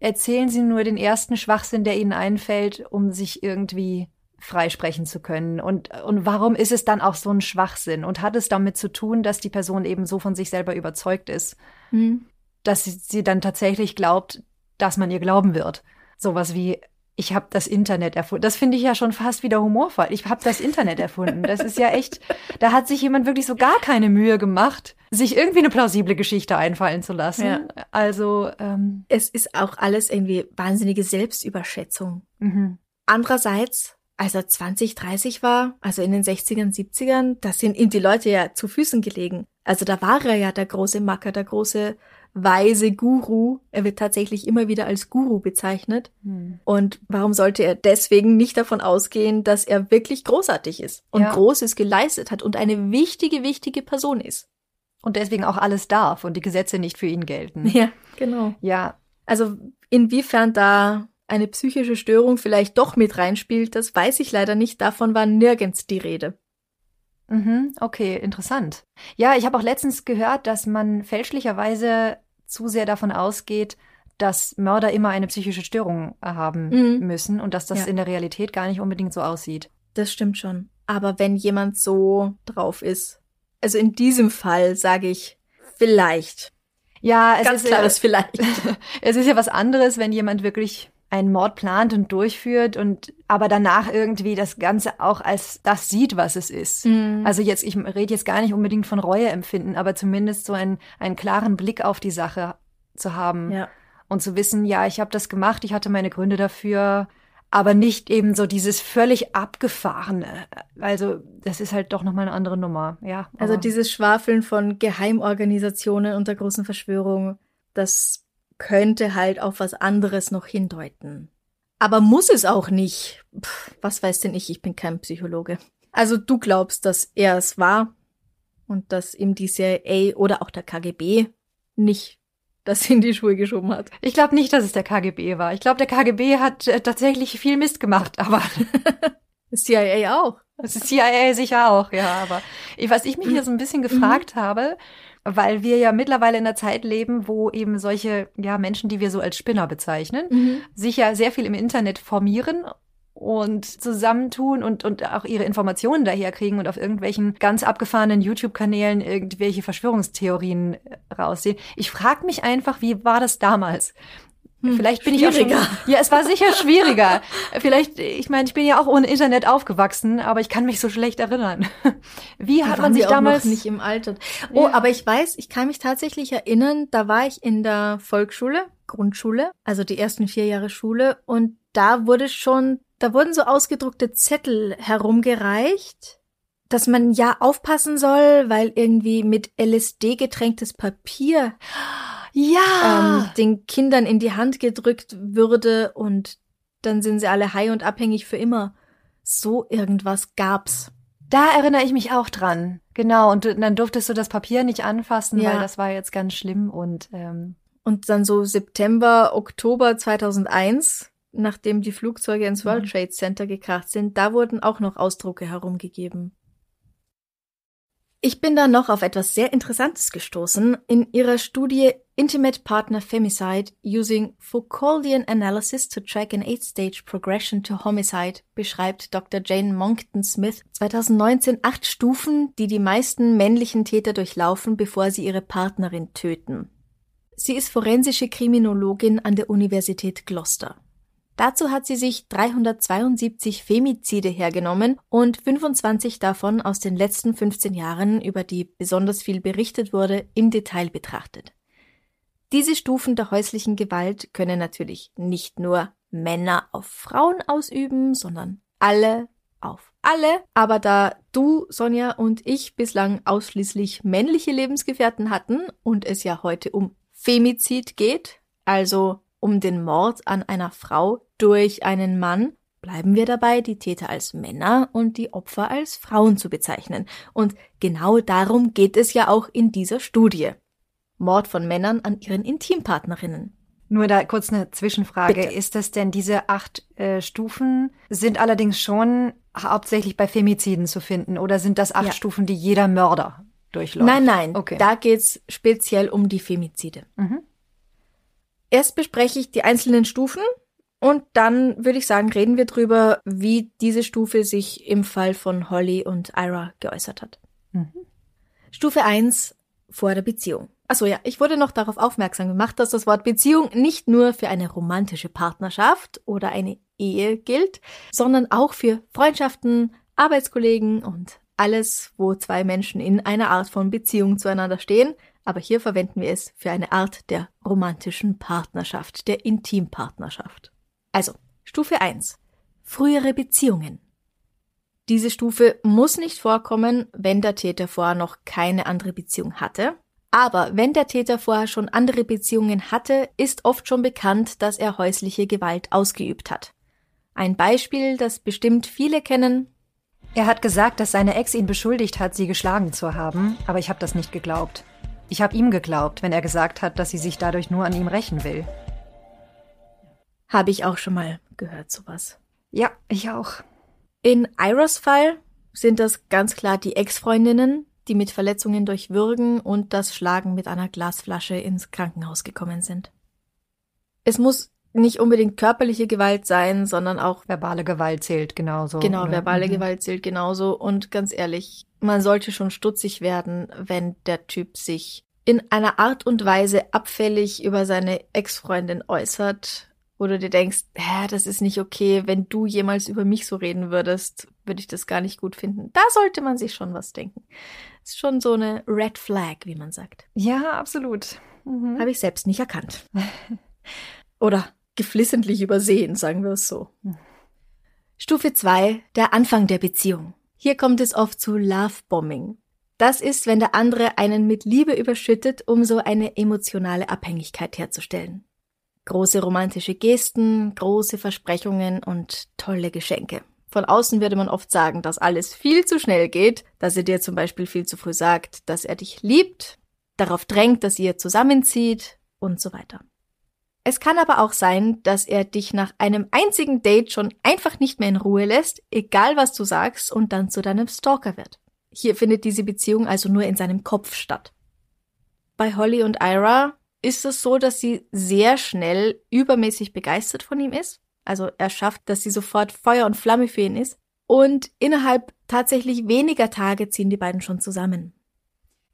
erzählen sie nur den ersten Schwachsinn, der ihnen einfällt, um sich irgendwie freisprechen zu können? Und, und warum ist es dann auch so ein Schwachsinn? Und hat es damit zu tun, dass die Person eben so von sich selber überzeugt ist, Mhm. dass sie, sie dann tatsächlich glaubt, dass man ihr glauben wird? Sowas wie, ich habe das Internet erfunden. Das finde ich ja schon fast wieder humorvoll. Ich habe das Internet erfunden. Das ist ja echt, da hat sich jemand wirklich so gar keine Mühe gemacht, sich irgendwie eine plausible Geschichte einfallen zu lassen. Ja. Also, ähm, Es ist auch alles irgendwie wahnsinnige Selbstüberschätzung. mhm. Andererseits, als er 20, 30 war, also in den 60ern, 70ern, da sind ihm die Leute ja zu Füßen gelegen. Also da war er ja der große Macker, der große weise Guru. Er wird tatsächlich immer wieder als Guru bezeichnet. Hm. Und warum sollte er deswegen nicht davon ausgehen, dass er wirklich großartig ist und Ja. Großes geleistet hat und eine wichtige, wichtige Person ist? und deswegen auch alles darf und die Gesetze nicht für ihn gelten. Ja, genau. Ja, Also inwiefern da eine psychische Störung vielleicht doch mit reinspielt, das weiß ich leider nicht. Davon war nirgends die Rede. Mhm, okay, interessant. Ja, ich habe auch letztens gehört, dass man fälschlicherweise zu sehr davon ausgeht, dass Mörder immer eine psychische Störung haben Mhm. müssen und dass das Ja. in der Realität gar nicht unbedingt so aussieht. Das stimmt schon. Aber wenn jemand so drauf ist, also in diesem Fall sage ich vielleicht. Ja, es Ganz ist klares ja, vielleicht. <laughs> es ist ja was anderes, wenn jemand wirklich einen Mord plant und durchführt und aber danach irgendwie das Ganze auch als das sieht, was es ist. Mhm. Also jetzt, ich rede jetzt gar nicht unbedingt von Reue empfinden, aber zumindest so einen, einen klaren Blick auf die Sache zu haben. ja. und zu wissen, ja, ich habe das gemacht, ich hatte meine Gründe dafür, aber nicht eben so dieses völlig abgefahrene. Also das ist halt doch nochmal eine andere Nummer, ja. Also dieses Schwafeln von Geheimorganisationen und der großen Verschwörung, das könnte halt auf was anderes noch hindeuten. Aber muss es auch nicht. Pff, was weiß denn ich, ich bin kein Psychologe. Also du glaubst, dass er es war und dass ihm die CIA oder auch der KGB nicht das in die Schuhe geschoben hat. ich glaube nicht, dass es der KGB war. Ich glaube, der KGB hat äh, tatsächlich viel Mist gemacht, aber <laughs> CIA auch. das CIA sicher auch, ja. Aber ich, was ich mich hier so ein bisschen gefragt habe, weil wir ja mittlerweile in einer Zeit leben, wo eben solche ja Menschen, die wir so als Spinner bezeichnen, sich ja sehr viel im Internet formieren und zusammentun und, und auch ihre Informationen daherkriegen und auf irgendwelchen ganz abgefahrenen YouTube-Kanälen irgendwelche Verschwörungstheorien äh, raussehen. Ich frage mich einfach, wie war das damals? Vielleicht bin ich auch schon, schwieriger. <laughs> Ja, es war sicher schwieriger. Vielleicht, ich meine, ich bin ja auch ohne Internet aufgewachsen, aber ich kann mich so schlecht erinnern. <laughs> Wie Da hat man sich damals nicht im Alter. Oh, Ja. aber ich weiß, ich kann mich tatsächlich erinnern, da war ich in der Volksschule, Grundschule, also die ersten vier Jahre Schule, und da wurde schon, da wurden so ausgedruckte Zettel herumgereicht, dass man ja aufpassen soll, weil irgendwie mit LSD getränktes Papier Ja. ähm, den Kindern in die Hand gedrückt würde und dann sind sie alle high und abhängig für immer. So irgendwas gab's. Da erinnere ich mich auch dran. Genau. Und dann durftest du das Papier nicht anfassen, Ja. weil das war jetzt ganz schlimm und ähm, Und dann so September, Oktober 2001, nachdem die Flugzeuge ins World Mhm. Trade Center gekracht sind, da wurden auch noch Ausdrucke herumgegeben. Ich bin da noch auf etwas sehr Interessantes gestoßen. In ihrer Studie Intimate Partner Femicide Using Foucauldian Analysis to Track an Eight-Stage Progression to Homicide beschreibt Dr. Jane Monckton Smith 2019 acht Stufen, die die meisten männlichen Täter durchlaufen, bevor sie ihre Partnerin töten. Sie ist forensische Kriminologin an der Universität Gloucester. Dazu hat sie sich 372 Femizide hergenommen und 25 davon aus den letzten 15 Jahren, über die besonders viel berichtet wurde, im Detail betrachtet. Diese Stufen der häuslichen Gewalt können natürlich nicht nur Männer auf Frauen ausüben, sondern alle auf alle. Aber da du, Sonja und ich bislang ausschließlich männliche Lebensgefährten hatten und es ja heute um Femizid geht, also um den Mord an einer Frau durch einen Mann, bleiben wir dabei, die Täter als Männer und die Opfer als Frauen zu bezeichnen. Und genau darum geht es ja auch in dieser Studie. Mord von Männern an ihren Intimpartnerinnen. Nur da kurz eine Zwischenfrage. Bitte. Ist das denn diese acht äh, Stufen sind allerdings schon hauptsächlich bei Femiziden zu finden oder sind das acht Ja. Stufen, die jeder Mörder durchläuft? Nein, nein, Okay. da geht's speziell um die Femizide. Mhm. Erst bespreche ich die einzelnen Stufen und dann würde ich sagen, reden wir drüber, wie diese Stufe sich im Fall von Holly und Ira geäußert hat. Mhm. Stufe 1 vor der Beziehung. Achso, ja, ich wurde noch darauf aufmerksam gemacht, dass das Wort Beziehung nicht nur für eine romantische Partnerschaft oder eine Ehe gilt, sondern auch für Freundschaften, Arbeitskollegen und alles, wo zwei Menschen in einer Art von Beziehung zueinander stehen. Aber hier verwenden wir es für eine Art der romantischen Partnerschaft, der Intimpartnerschaft. Also, Stufe 1. Frühere Beziehungen. Diese Stufe muss nicht vorkommen, wenn der Täter vorher noch keine andere Beziehung hatte. Aber wenn der Täter vorher schon andere Beziehungen hatte, ist oft schon bekannt, dass er häusliche Gewalt ausgeübt hat. Ein Beispiel, das bestimmt viele kennen. Er hat gesagt, dass seine Ex ihn beschuldigt hat, sie geschlagen zu haben, aber ich habe das nicht geglaubt. Ich habe ihm geglaubt, wenn er gesagt hat, dass sie sich dadurch nur an ihm rächen will. Habe ich auch schon mal gehört, sowas. Ja, ich auch. In Iras Fall sind das ganz klar die Ex-Freundinnen, die mit Verletzungen durch Würgen und das Schlagen mit einer Glasflasche ins Krankenhaus gekommen sind. Es muss nicht unbedingt körperliche Gewalt sein, sondern auch Verbale Gewalt zählt genauso. Genau, oder? verbale Mhm. Gewalt zählt genauso. Und ganz ehrlich, man sollte schon stutzig werden, wenn der Typ sich in einer Art und Weise abfällig über seine Ex-Freundin äußert, wo du dir denkst, hä, das ist nicht okay, wenn du jemals über mich so reden würdest, würde ich das gar nicht gut finden. Da sollte man sich schon was denken. Ist schon so eine Red Flag, wie man sagt. Ja, absolut. Mhm. Habe ich selbst nicht erkannt. <laughs> Oder geflissentlich übersehen, sagen wir es so. Stufe 2, der Anfang der Beziehung. Hier kommt es oft zu Lovebombing. Das ist, wenn der andere einen mit Liebe überschüttet, um so eine emotionale Abhängigkeit herzustellen. Große romantische Gesten, große Versprechungen und tolle Geschenke. Von außen würde man oft sagen, dass alles viel zu schnell geht, dass er dir zum Beispiel viel zu früh sagt, dass er dich liebt, darauf drängt, dass ihr zusammenzieht und so weiter. Es kann aber auch sein, dass er dich nach einem einzigen Date schon einfach nicht mehr in Ruhe lässt, egal was du sagst, und dann zu deinem Stalker wird. Hier findet diese Beziehung also nur in seinem Kopf statt. Bei Holly und Ira ist es so, dass sie sehr schnell übermäßig begeistert von ihm ist. Also er schafft, dass sie sofort Feuer und Flamme für ihn ist. Und innerhalb tatsächlich weniger Tage ziehen die beiden schon zusammen.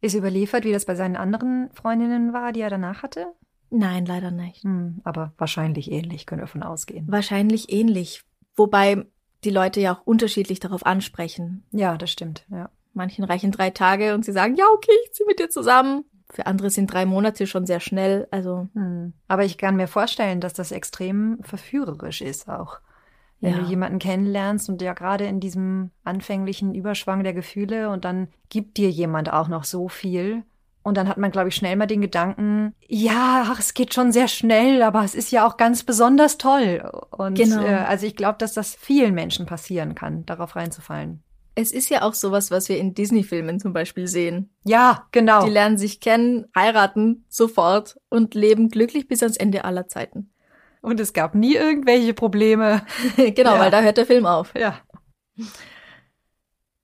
Ist überliefert, wie das bei seinen anderen Freundinnen war, die er danach hatte? Nein, leider nicht. Hm, aber wahrscheinlich ähnlich, können wir davon ausgehen. Wahrscheinlich ähnlich. Wobei die Leute ja auch unterschiedlich darauf ansprechen. Ja, das stimmt, ja. Manchen reichen drei Tage und sie sagen, ja, okay, ich zieh mit dir zusammen. Für andere sind drei Monate schon sehr schnell. Also, Hm. Aber ich kann mir vorstellen, dass das extrem verführerisch ist auch. Wenn Ja. du jemanden kennenlernst und ja gerade in diesem anfänglichen Überschwang der Gefühle und dann gibt dir jemand auch noch so viel. Und dann hat man, glaube ich, schnell mal den Gedanken, ja, ach, es geht schon sehr schnell, aber es ist ja auch ganz besonders toll. Und Genau. äh, also ich glaube, dass das vielen Menschen passieren kann, darauf reinzufallen. Es ist ja auch sowas, was wir in Disney-Filmen zum Beispiel sehen. Ja, genau. Die lernen sich kennen, heiraten sofort und leben glücklich bis ans Ende aller Zeiten. Und es gab nie irgendwelche Probleme. <laughs> genau, Ja. weil da hört der Film auf. Ja.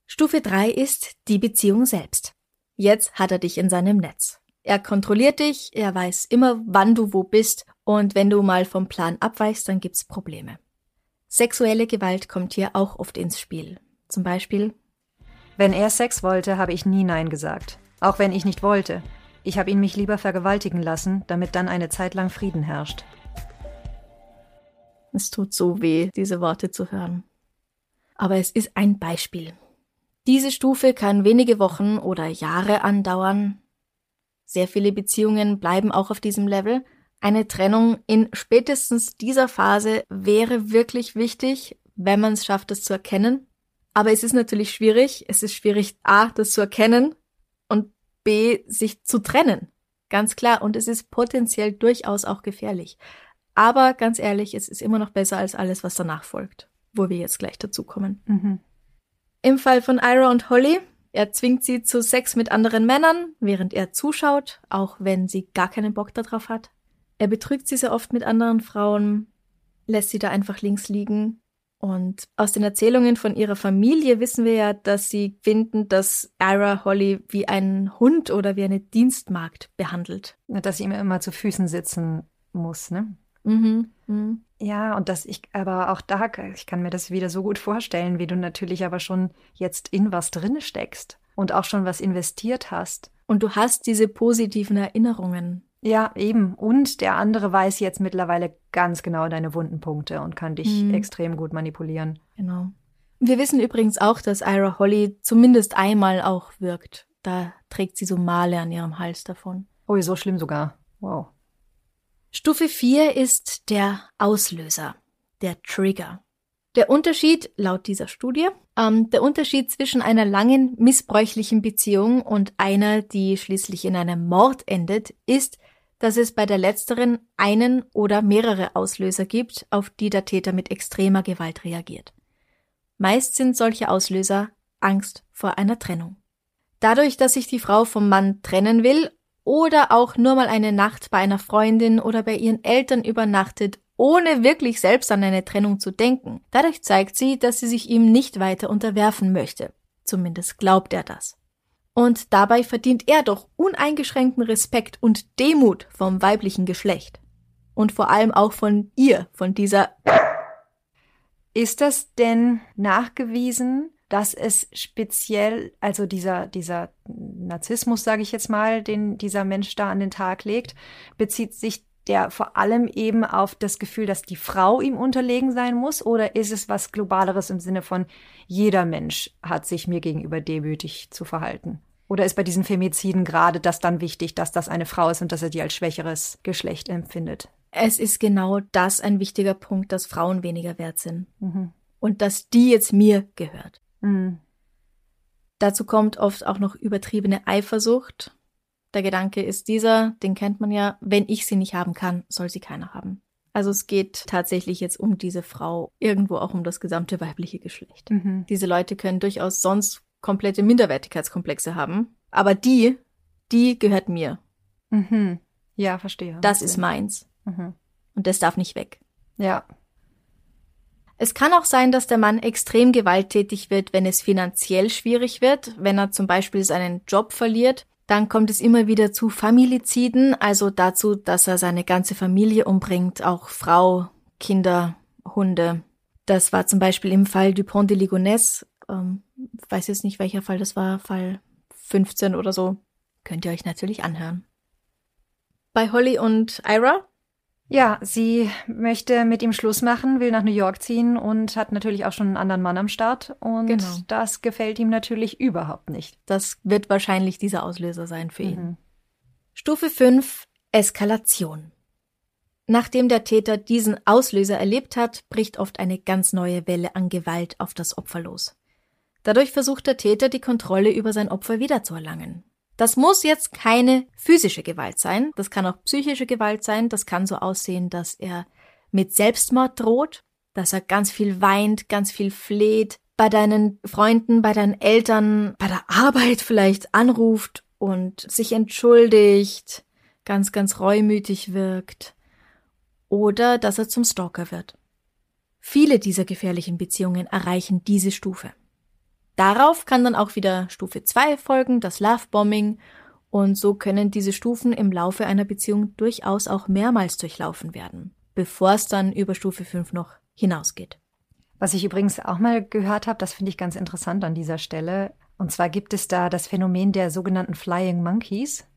Stufe 3 ist die Beziehung selbst. Jetzt hat er dich in seinem Netz. Er kontrolliert dich, er weiß immer, wann du wo bist und wenn du mal vom Plan abweichst, dann gibt's Probleme. Sexuelle Gewalt kommt hier auch oft ins Spiel. Zum Beispiel, Wenn er Sex wollte, habe ich nie Nein gesagt. Auch wenn ich nicht wollte. Ich habe ihn mich lieber vergewaltigen lassen, damit dann eine Zeit lang Frieden herrscht. es tut so weh, diese Worte zu hören. Aber es ist ein Beispiel. Diese Stufe kann wenige Wochen oder Jahre andauern. Sehr viele Beziehungen bleiben auch auf diesem Level. Eine Trennung in spätestens dieser Phase wäre wirklich wichtig, wenn man es schafft, das zu erkennen. Aber es ist natürlich schwierig. Es ist schwierig, A, das zu erkennen und B, sich zu trennen. Ganz klar. Und es ist potenziell durchaus auch gefährlich. Aber ganz ehrlich, es ist immer noch besser als alles, was danach folgt, wo wir jetzt gleich dazu kommen. Mhm. Im Fall von Ira und Holly, er zwingt sie zu Sex mit anderen Männern, während er zuschaut, auch wenn sie gar keinen Bock darauf hat. Er betrügt sie sehr oft mit anderen Frauen, lässt sie da einfach links liegen. Und aus den Erzählungen von ihrer Familie wissen wir ja, dass sie finden, dass Ira Holly wie ein Hund oder wie eine Dienstmagd behandelt. Dass sie ihm immer zu Füßen sitzen muss, ne? Mhm. mhm. Ja, und dass ich aber auch da, ich kann mir das wieder so gut vorstellen, wie du natürlich aber schon jetzt in was drin steckst und auch schon was investiert hast. Und du hast diese positiven Erinnerungen. Ja, eben. Und der andere weiß jetzt mittlerweile ganz genau deine wunden Punkte und kann dich Mhm. extrem gut manipulieren. Genau. Wir wissen übrigens auch, dass Ira Holly zumindest einmal auch wirkt. Da trägt sie so Male an ihrem Hals davon. Oh, so schlimm sogar. Wow. Stufe 4 ist der Auslöser, der Trigger. Der Unterschied, laut dieser Studie, ähm, der Unterschied zwischen einer langen missbräuchlichen Beziehung und einer, die schließlich in einem Mord endet, ist, dass es bei der letzteren einen oder mehrere Auslöser gibt, auf die der Täter mit extremer Gewalt reagiert. Meist sind solche Auslöser Angst vor einer Trennung. Dadurch, dass sich die Frau vom Mann trennen will oder auch nur mal eine Nacht bei einer Freundin oder bei ihren Eltern übernachtet, ohne wirklich selbst an eine Trennung zu denken. Dadurch zeigt sie, dass sie sich ihm nicht weiter unterwerfen möchte. Zumindest glaubt er das. Und dabei verdient er doch uneingeschränkten Respekt und Demut vom weiblichen Geschlecht. Und vor allem auch von ihr, von dieser Ist das denn nachgewiesen, dass es speziell, also dieser, dieser Narzissmus, sage ich jetzt mal, den dieser Mensch da an den Tag legt, bezieht sich der vor allem eben auf das Gefühl, dass die Frau ihm unterlegen sein muss? Oder ist es was Globaleres im Sinne von, jeder Mensch hat sich mir gegenüber demütig zu verhalten? Oder ist bei diesen Femiziden gerade das dann wichtig, dass das eine Frau ist und dass er die als schwächeres Geschlecht empfindet? Es ist genau das ein wichtiger Punkt, dass Frauen weniger wert sind. Mhm. Und dass die jetzt mir gehört. Mhm. Dazu kommt oft auch noch übertriebene Eifersucht. Der Gedanke ist dieser, den kennt man ja, wenn ich sie nicht haben kann, soll sie keiner haben. Also es geht tatsächlich jetzt um diese Frau, irgendwo auch um das gesamte weibliche Geschlecht. Mhm. Diese Leute können durchaus sonst komplette Minderwertigkeitskomplexe haben, aber die, die gehört mir. Mhm. Ja, verstehe. Das ist meins. Mhm. Und das darf nicht weg. Ja. Es kann auch sein, dass der Mann extrem gewalttätig wird, wenn es finanziell schwierig wird, wenn er zum Beispiel seinen Job verliert. Dann kommt es immer wieder zu Familiziden, also dazu, dass er seine ganze Familie umbringt, auch Frau, Kinder, Hunde. Das war zum Beispiel im Fall Dupont de Ligonnès. Ähm, weiß jetzt nicht, welcher Fall das war, Fall 15 oder so. Könnt ihr euch natürlich anhören. Bei Holly und Ira Ja, sie möchte mit ihm Schluss machen, will nach New York ziehen und hat natürlich auch schon einen anderen Mann am Start. Und Genau. das gefällt ihm natürlich überhaupt nicht. Das wird wahrscheinlich dieser Auslöser sein für ihn. Mhm. Stufe 5 Eskalation. Nachdem der Täter diesen Auslöser erlebt hat, bricht oft eine ganz neue Welle an Gewalt auf das Opfer los. Dadurch versucht der Täter, die Kontrolle über sein Opfer wiederzuerlangen. Das muss jetzt keine physische Gewalt sein, das kann auch psychische Gewalt sein, das kann so aussehen, dass er mit Selbstmord droht, dass er ganz viel weint, ganz viel fleht, bei deinen Freunden, bei deinen Eltern, bei der Arbeit vielleicht anruft und sich entschuldigt, ganz, ganz reumütig wirkt oder dass er zum Stalker wird. Viele dieser gefährlichen Beziehungen erreichen diese Stufe. Darauf kann dann auch wieder Stufe 2 folgen, das Lovebombing, und so können diese Stufen im Laufe einer Beziehung durchaus auch mehrmals durchlaufen werden, bevor es dann über Stufe 5 noch hinausgeht. Was ich übrigens auch mal gehört habe, das finde ich ganz interessant an dieser Stelle. Und zwar gibt es da das Phänomen der sogenannten Flying Monkeys.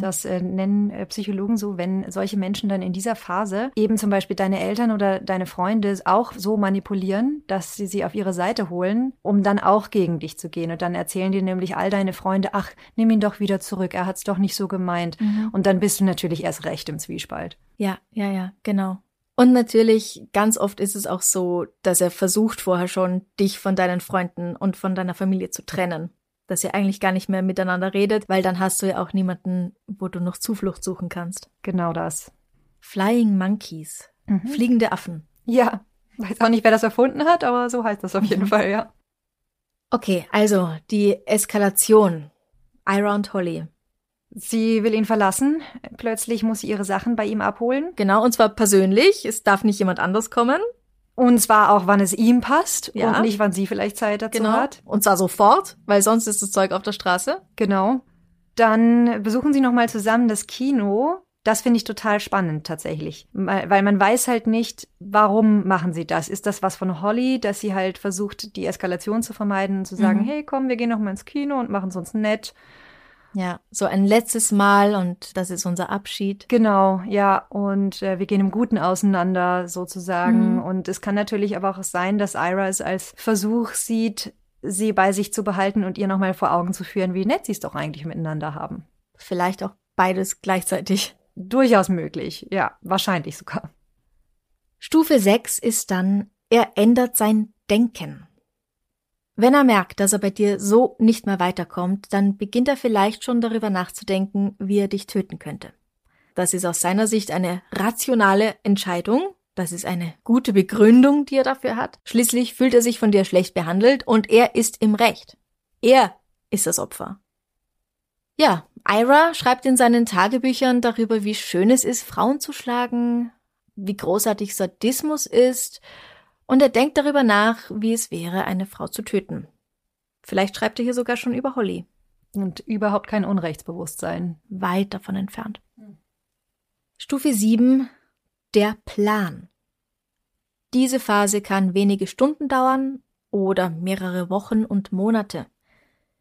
Das äh, nennen äh, Psychologen so, wenn solche Menschen dann in dieser Phase eben zum Beispiel deine Eltern oder deine Freunde auch so manipulieren, dass sie sie auf ihre Seite holen, um dann auch gegen dich zu gehen. Und dann erzählen dir nämlich all deine Freunde, ach, nimm ihn doch wieder zurück, er hat's doch nicht so gemeint. Und dann bist du natürlich erst recht im Zwiespalt. Ja, ja, ja, genau. Und natürlich, ganz oft ist es auch so, dass er versucht vorher schon, dich von deinen Freunden und von deiner Familie zu trennen. Dass ihr eigentlich gar nicht mehr miteinander redet, weil dann hast du ja auch niemanden, wo du noch Zuflucht suchen kannst. Genau das. Flying Monkeys. Fliegende Affen. Ja, weiß auch nicht, wer das erfunden hat, aber so heißt das auf jeden Fall, ja. Okay, also die Eskalation. Ira und Holly. Sie will ihn verlassen. Plötzlich muss sie ihre Sachen bei ihm abholen. Genau, und zwar persönlich. Es darf nicht jemand anders kommen. Und zwar auch, wann es ihm passt Ja. und nicht, wann sie vielleicht Zeit dazu Genau. hat. Und zwar sofort, weil sonst ist das Zeug auf der Straße. Genau. Dann besuchen sie nochmal zusammen das Kino. Das finde ich total spannend tatsächlich, weil man weiß halt nicht, warum machen sie das. Ist das was von Holly, dass sie halt versucht, die Eskalation zu vermeiden und zu sagen, Mhm. hey, komm, wir gehen noch mal ins Kino und machen es uns nett. Ja, so ein letztes Mal und das ist unser Abschied. Genau, ja, und äh, wir gehen im Guten auseinander sozusagen. Mhm. Und es kann natürlich aber auch sein, dass Ira es als Versuch sieht, sie bei sich zu behalten und ihr nochmal vor Augen zu führen, wie nett sie es doch eigentlich miteinander haben. Vielleicht auch beides gleichzeitig. Durchaus möglich, ja, wahrscheinlich sogar. Stufe 6 ist dann, er ändert sein Denken. Wenn er merkt, dass er bei dir so nicht mehr weiterkommt, dann beginnt er vielleicht schon darüber nachzudenken, wie er dich töten könnte. Das ist aus seiner Sicht eine rationale Entscheidung, das ist eine gute Begründung, die er dafür hat. Schließlich fühlt er sich von dir schlecht behandelt und er ist im Recht. Er ist das Opfer. Ja, Ira schreibt in seinen Tagebüchern darüber, wie schön es ist, Frauen zu schlagen, wie großartig Sadismus ist, und er denkt darüber nach, wie es wäre, eine Frau zu töten. Vielleicht schreibt er hier sogar schon über Holly. Und überhaupt kein Unrechtsbewusstsein. Weit davon entfernt. Stufe 7. Der Plan. Diese Phase kann wenige Stunden dauern oder mehrere Wochen und Monate.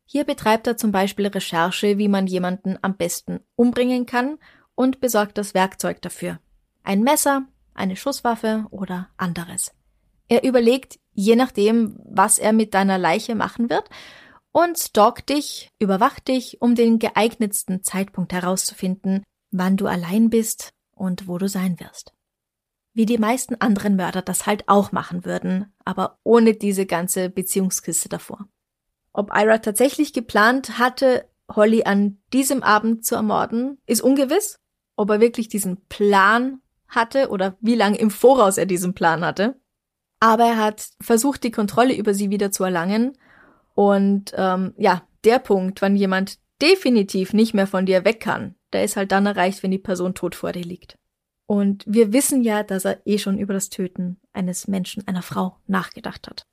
Hier betreibt er zum Beispiel Recherche, wie man jemanden am besten umbringen kann und besorgt das Werkzeug dafür. Ein Messer, eine Schusswaffe oder anderes. Er überlegt, je nachdem, was er mit deiner Leiche machen wird, und stalkt dich, überwacht dich, um den geeignetsten Zeitpunkt herauszufinden, wann du allein bist und wo du sein wirst. Wie die meisten anderen Mörder das halt auch machen würden, aber ohne diese ganze Beziehungskiste davor. Ob Ira tatsächlich geplant hatte, Holly an diesem Abend zu ermorden, ist ungewiss. Ob er wirklich diesen Plan hatte oder wie lange im Voraus er diesen Plan hatte. Aber er hat versucht, die Kontrolle über sie wieder zu erlangen. Und ähm, ja, der Punkt, wann jemand definitiv nicht mehr von dir weg kann, der ist halt dann erreicht, wenn die Person tot vor dir liegt. Und wir wissen ja, dass er eh schon über das Töten eines Menschen, einer Frau, nachgedacht hat.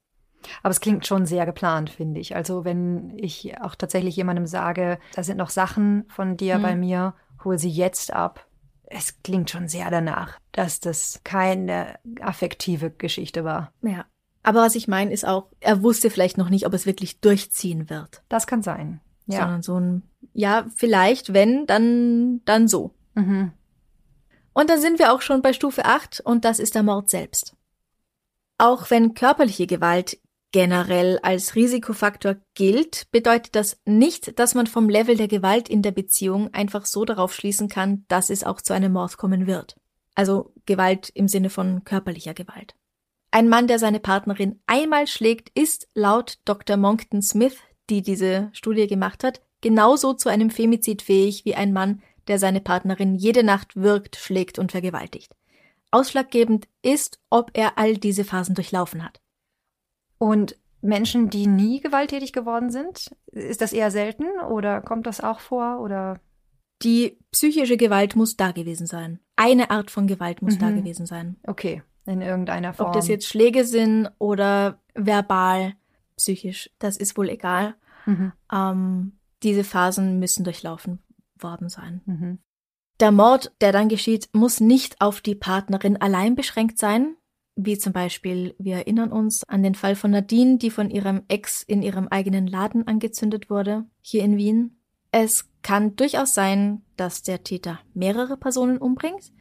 Aber es klingt schon sehr geplant, finde ich. Also wenn ich auch tatsächlich jemandem sage, da sind noch Sachen von dir Mhm. bei mir, hol sie jetzt ab. Es klingt schon sehr danach, dass das keine affektive Geschichte war. Ja. Aber was ich meine, ist auch, er wusste vielleicht noch nicht, ob es wirklich durchziehen wird. Das kann sein. Ja. Sondern so ein, ja, vielleicht, wenn, dann, dann so. Mhm. Und dann sind wir auch schon bei Stufe 8 und das ist der Mord selbst. Auch wenn körperliche Gewalt generell als Risikofaktor gilt, bedeutet das nicht, dass man vom Level der Gewalt in der Beziehung einfach so darauf schließen kann, dass es auch zu einem Mord kommen wird. Also Gewalt im Sinne von körperlicher Gewalt. Ein Mann, der seine Partnerin einmal schlägt, ist laut Dr. Monkton Smith, die diese Studie gemacht hat, genauso zu einem Femizid fähig wie ein Mann, der seine Partnerin jede Nacht wirkt, schlägt und vergewaltigt. Ausschlaggebend ist, ob er all diese Phasen durchlaufen hat. Und Menschen, die nie gewalttätig geworden sind, ist das eher selten oder kommt das auch vor oder? Die psychische Gewalt muss da gewesen sein. Eine Art von Gewalt muss Mhm. da gewesen sein. Okay, in irgendeiner Form. Ob das jetzt Schläge sind oder verbal, psychisch, das ist wohl egal. Mhm. Ähm, diese Phasen müssen durchlaufen worden sein. Mhm. Der Mord, der dann geschieht, muss nicht auf die Partnerin allein beschränkt sein, wie zum Beispiel, wir erinnern uns an den Fall von Nadine, die von ihrem Ex in ihrem eigenen Laden angezündet wurde, hier in Wien. Es kann durchaus sein, dass der Täter mehrere Personen umbringt,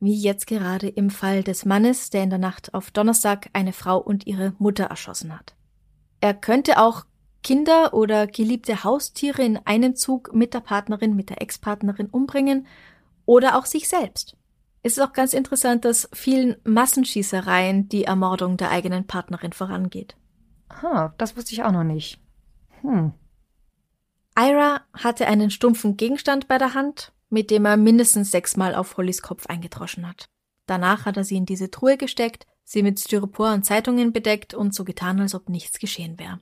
wie jetzt gerade im Fall des Mannes, der in der Nacht auf Donnerstag eine Frau und ihre Mutter erschossen hat. Er könnte auch Kinder oder geliebte Haustiere in einem Zug mit der Partnerin, mit der Ex-Partnerin umbringen oder auch sich selbst. Es ist auch ganz interessant, dass vielen Massenschießereien die Ermordung der eigenen Partnerin vorangeht. Ah, das wusste ich auch noch nicht. Hm. Ira hatte einen stumpfen Gegenstand bei der Hand, mit dem er mindestens sechsmal auf Hollys Kopf eingedroschen hat. Danach hat er sie in diese Truhe gesteckt, sie mit Styropor und Zeitungen bedeckt und so getan, als ob nichts geschehen wäre.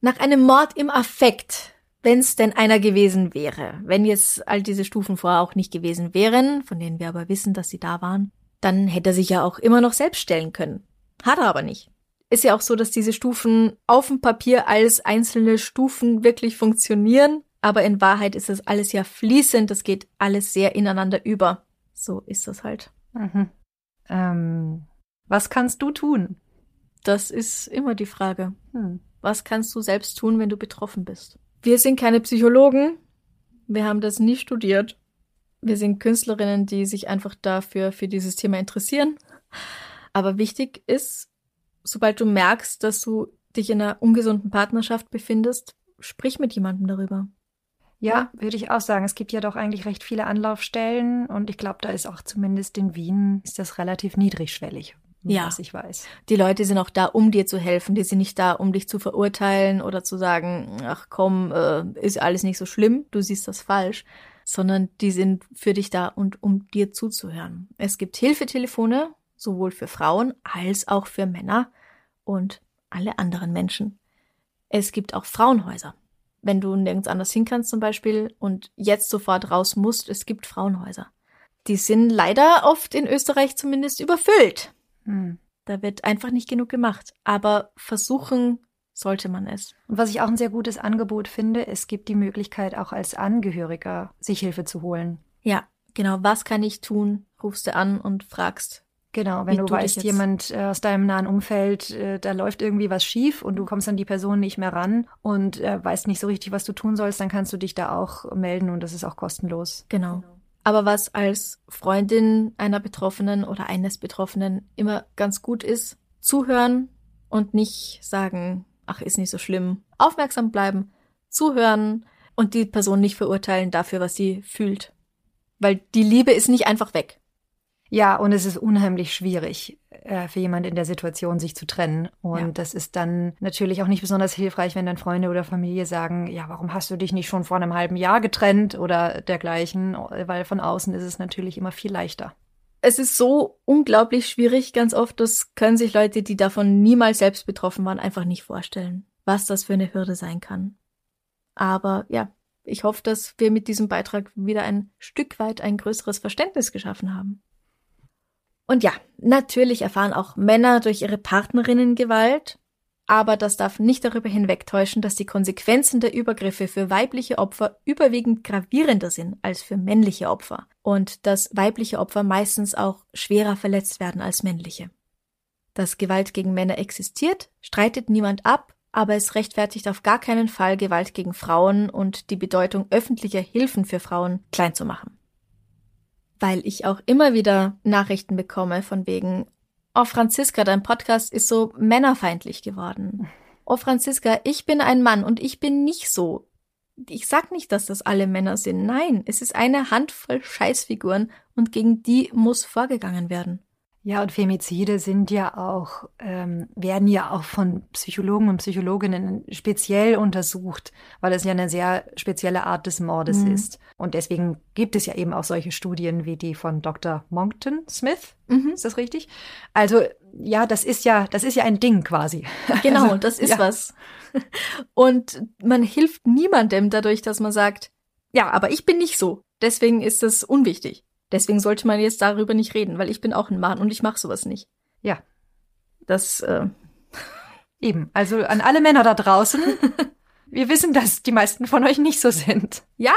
Nach einem Mord im Affekt wenn es denn einer gewesen wäre, wenn jetzt all diese Stufen vorher auch nicht gewesen wären, von denen wir aber wissen, dass sie da waren, dann hätte er sich ja auch immer noch selbst stellen können. Hat er aber nicht. Ist ja auch so, dass diese Stufen auf dem Papier als einzelne Stufen wirklich funktionieren, aber in Wahrheit ist das alles ja fließend, das geht alles sehr ineinander über. So ist das halt. Mhm. Ähm, was kannst du tun? Das ist immer die Frage. Hm. Was kannst du selbst tun, wenn du betroffen bist? Wir sind keine Psychologen. Wir haben das nie studiert. Wir sind Künstlerinnen, die sich einfach dafür, für dieses Thema interessieren. Aber wichtig ist, sobald du merkst, dass du dich in einer ungesunden Partnerschaft befindest, sprich mit jemandem darüber. Ja, würde ich auch sagen. Es gibt ja doch eigentlich recht viele Anlaufstellen und ich glaube, da ist auch zumindest in Wien ist das relativ niedrigschwellig, Ja. was ich weiß. Die Leute sind auch da, um dir zu helfen. Die sind nicht da, um dich zu verurteilen oder zu sagen, ach komm, äh, ist alles nicht so schlimm, du siehst das falsch, sondern die sind für dich da und um dir zuzuhören. Es gibt Hilfetelefone, sowohl für Frauen als auch für Männer und alle anderen Menschen. Es gibt auch Frauenhäuser. Wenn du nirgends anders hin kannst zum Beispiel und jetzt sofort raus musst, es gibt Frauenhäuser. Die sind leider oft in Österreich zumindest überfüllt. Hm. Da wird einfach nicht genug gemacht. Aber versuchen sollte man es. Und was ich auch ein sehr gutes Angebot finde, es gibt die Möglichkeit, auch als Angehöriger sich Hilfe zu holen. Ja, genau. Was kann ich tun? Rufst du an und fragst. Genau, wenn du du weißt, jemand äh, aus deinem nahen Umfeld, äh, da läuft irgendwie was schief und du kommst an die Person nicht mehr ran und äh, weißt nicht so richtig, was du tun sollst, dann kannst du dich da auch melden und das ist auch kostenlos. Genau. Aber was als Freundin einer Betroffenen oder eines Betroffenen immer ganz gut ist, zuhören und nicht sagen, ach, ist nicht so schlimm. Aufmerksam bleiben, zuhören und die Person nicht verurteilen dafür, was sie fühlt. Weil die Liebe ist nicht einfach weg. Ja, und es ist unheimlich schwierig äh, für jemand in der Situation, sich zu trennen. Und Ja. das ist dann natürlich auch nicht besonders hilfreich, wenn dann Freunde oder Familie sagen, ja, warum hast du dich nicht schon vor einem halben Jahr getrennt oder dergleichen, weil von außen ist es natürlich immer viel leichter. es ist so unglaublich schwierig, ganz oft, das können sich Leute, die davon niemals selbst betroffen waren, einfach nicht vorstellen, was das für eine Hürde sein kann. Aber ja, ich hoffe, dass wir mit diesem Beitrag wieder ein Stück weit ein größeres Verständnis geschaffen haben. Und ja, natürlich erfahren auch Männer durch ihre Partnerinnen Gewalt, aber das darf nicht darüber hinwegtäuschen, dass die Konsequenzen der Übergriffe für weibliche Opfer überwiegend gravierender sind als für männliche Opfer und dass weibliche Opfer meistens auch schwerer verletzt werden als männliche. Dass Gewalt gegen Männer existiert, streitet niemand ab, aber es rechtfertigt auf gar keinen Fall Gewalt gegen Frauen und die Bedeutung öffentlicher Hilfen für Frauen klein zu machen. Weil ich auch immer wieder Nachrichten bekomme von wegen, oh Franziska, dein Podcast ist so männerfeindlich geworden. Oh Franziska, ich bin ein Mann und ich bin nicht so. Ich sag nicht, dass das alle Männer sind. Nein, es ist eine Handvoll Scheißfiguren und gegen die muss vorgegangen werden. Ja, und Femizide sind ja auch, ähm, werden ja auch von Psychologen und Psychologinnen speziell untersucht, weil es ja eine sehr spezielle Art des Mordes Mhm. ist. Und deswegen gibt es ja eben auch solche Studien wie die von Dr. Monckton Smith. Mhm. Ist das richtig? Also, ja, das ist ja, das ist ja ein Ding quasi. <laughs> Genau, Also, das ist ja. was. Und man hilft niemandem dadurch, dass man sagt, ja, aber ich bin nicht so. Deswegen ist das unwichtig. Deswegen sollte man jetzt darüber nicht reden, weil ich bin auch ein Mann und ich mache sowas nicht. Ja, Das, äh, <laughs> eben. Also an alle Männer da draußen. <laughs> Wir wissen, dass die meisten von euch nicht so sind. ja,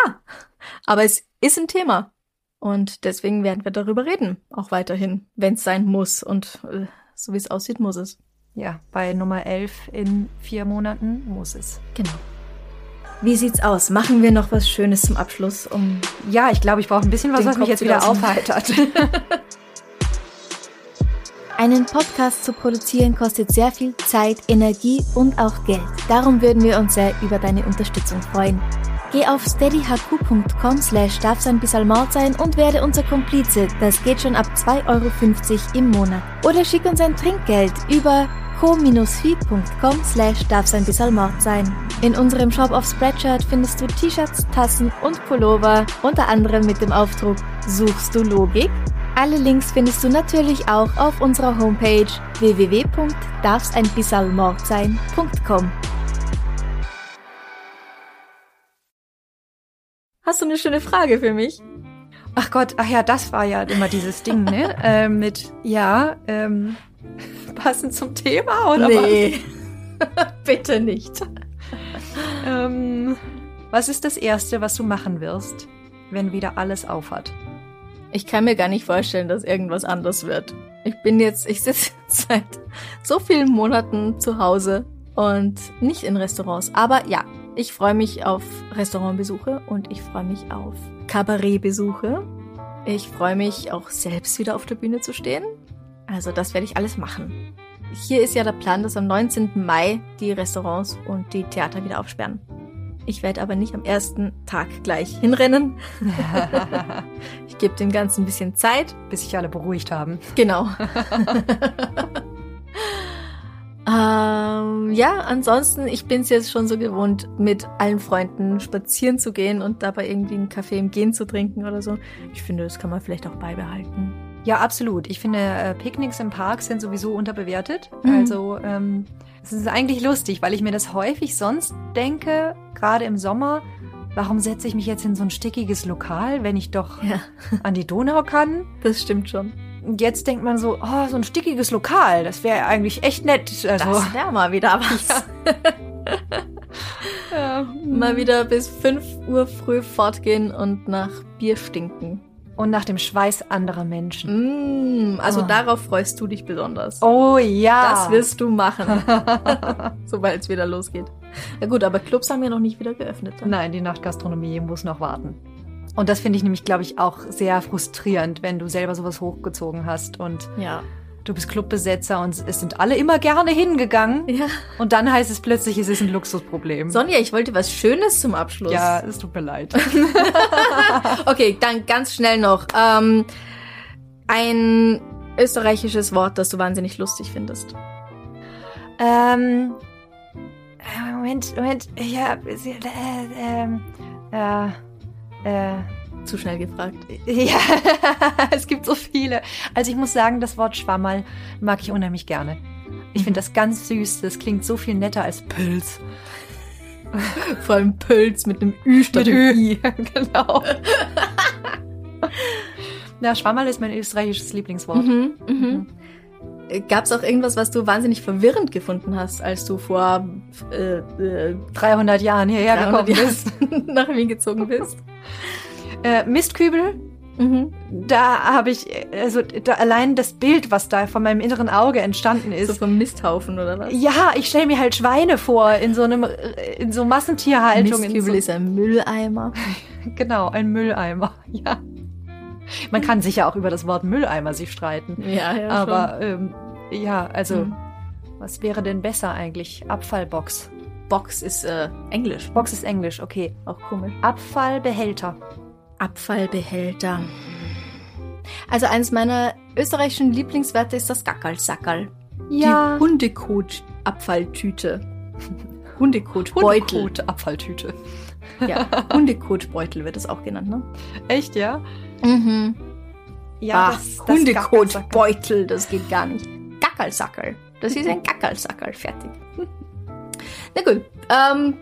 aber es ist ein Thema. Und deswegen werden wir darüber reden, auch weiterhin, wenn es sein muss. Und äh, so wie es aussieht, muss es. Ja, bei Nummer 11 in vier Monaten muss es. Genau. Wie sieht's aus? Machen wir noch was Schönes zum Abschluss, um Ja, ich glaube, ich brauche ein bisschen was, was mich Kopf jetzt wieder aufheitert. <laughs> Einen Podcast zu produzieren kostet sehr viel Zeit, Energie und auch Geld. Darum würden wir uns sehr über deine Unterstützung freuen. Geh auf steadyhq.com slash darf sein bis Mord sein und werde unser Komplize. Das geht schon ab 2,50 Euro im Monat. Oder schick uns ein Trinkgeld über co-fi.com slash darf sein bis Mord sein. In unserem Shop auf Spreadshirt findest du T-Shirts, Tassen und Pullover, unter anderem mit dem Aufdruck Suchst du Logik? Alle Links findest du natürlich auch auf unserer Homepage www.darfseinbissalmordsein.com. Hast du eine schöne Frage für mich? Ach Gott, ach ja, das war ja immer dieses Ding, ne? <laughs> äh, mit, ja, ähm, <laughs> passend zum Thema oder nee. <laughs> Bitte nicht. was? Ähm, was ist das Erste, was du machen wirst, wenn wieder alles aufhat? Ich kann mir gar nicht vorstellen, dass irgendwas anders wird. Ich bin jetzt, ich sitze <laughs> seit so vielen Monaten zu Hause und nicht in Restaurants. Aber ja, ich freue mich auf Restaurantbesuche und ich freue mich auf Kabarettbesuche. Ich freue mich auch selbst wieder auf der Bühne zu stehen. Also das werde ich alles machen. Hier ist ja der Plan, dass am 19. Mai die Restaurants und die Theater wieder aufsperren. Ich werde aber nicht am ersten Tag gleich hinrennen. <laughs> ich gebe dem Ganzen ein bisschen Zeit. Bis sich alle beruhigt haben. Genau. <laughs> ähm, ja, ansonsten, ich bin es jetzt schon so gewohnt, mit allen Freunden spazieren zu gehen und dabei irgendwie einen Kaffee im Gehen zu trinken oder so. Ich finde, das kann man vielleicht auch beibehalten. Ja, absolut. Ich finde, äh, Picknicks im Park sind sowieso unterbewertet. Mhm. Also, ähm, es ist eigentlich lustig, weil ich mir das häufig sonst denke, gerade im Sommer, warum setze ich mich jetzt in so ein stickiges Lokal, wenn ich doch Ja, <laughs> an die Donau kann? das stimmt schon. Und jetzt denkt man so, oh, so ein stickiges Lokal, das wäre eigentlich echt nett. Also, Das wäre mal wieder <laughs> was. ja. Mal wieder bis 5 Uhr früh fortgehen und nach Bier stinken. Und nach dem Schweiß anderer Menschen. Mm, also Oh. darauf freust du dich besonders. Oh ja. Das wirst du machen, <laughs> sobald es wieder losgeht. Ja gut, aber Clubs haben ja noch nicht wieder geöffnet. dann. Nein, die Nachtgastronomie muss noch warten. Und das finde ich nämlich, glaube ich, auch sehr frustrierend, wenn du selber sowas hochgezogen hast und Ja. Du bist Clubbesetzer und es sind alle immer gerne hingegangen. Ja. Und dann heißt es plötzlich, es ist ein Luxusproblem. Sonja, ich wollte was Schönes zum Abschluss. ja, es tut mir leid. <laughs> Okay, dann ganz schnell noch. Ähm, ein österreichisches Wort, das du wahnsinnig lustig findest. ähm, äh, Moment, Moment, ja, äh, ähm, äh, äh, Zu schnell gefragt. <laughs> ja, <laughs> es gibt so viele. Also ich muss sagen, das Wort Schwammerl mag ich unheimlich gerne. Ich finde das ganz süß. Das klingt so viel netter als Pilz. <laughs> Vor allem Pölz mit einem Ü statt Mit einem Ü. I. genau. Ja, Schwammerl ist mein österreichisches Lieblingswort. Mhm, mhm. Gab es auch irgendwas, was du wahnsinnig verwirrend gefunden hast, als du vor äh, äh, 300 Jahren hierher 300 gekommen bist. nach Wien gezogen bist? Äh, Mistkübel, Mhm. da habe ich, also da, allein das Bild, was da von meinem inneren Auge entstanden ist. So vom Misthaufen oder was? ja, ich stelle mir halt Schweine vor in so einem, in so Massentierhaltung. Mistkübel so, ist ein Mülleimer. <laughs> Genau, ein Mülleimer, <laughs> ja. Man kann sicher auch über das Wort Mülleimer sich streiten. Ja, ja. Aber ähm, ja, also Mhm. was wäre denn besser eigentlich? Abfallbox. Box ist äh, Englisch. Box ist Englisch, okay. Auch komisch. Abfallbehälter. Abfallbehälter. Also eines meiner österreichischen Lieblingswörter ist das Gackerlsackerl. Ja. Die Hundekot-Abfalltüte. <laughs> Hundekotbeutel. Hundekot, Abfalltüte. Ja, Hundekotbeutel wird es auch genannt, ne? Echt, ja? Mhm. Ja, Ach, Hundekotbeutel, das geht gar nicht. Gackerlsackerl. Das ist ein Gackerlsackerl. Fertig. <laughs> Na gut. Ähm,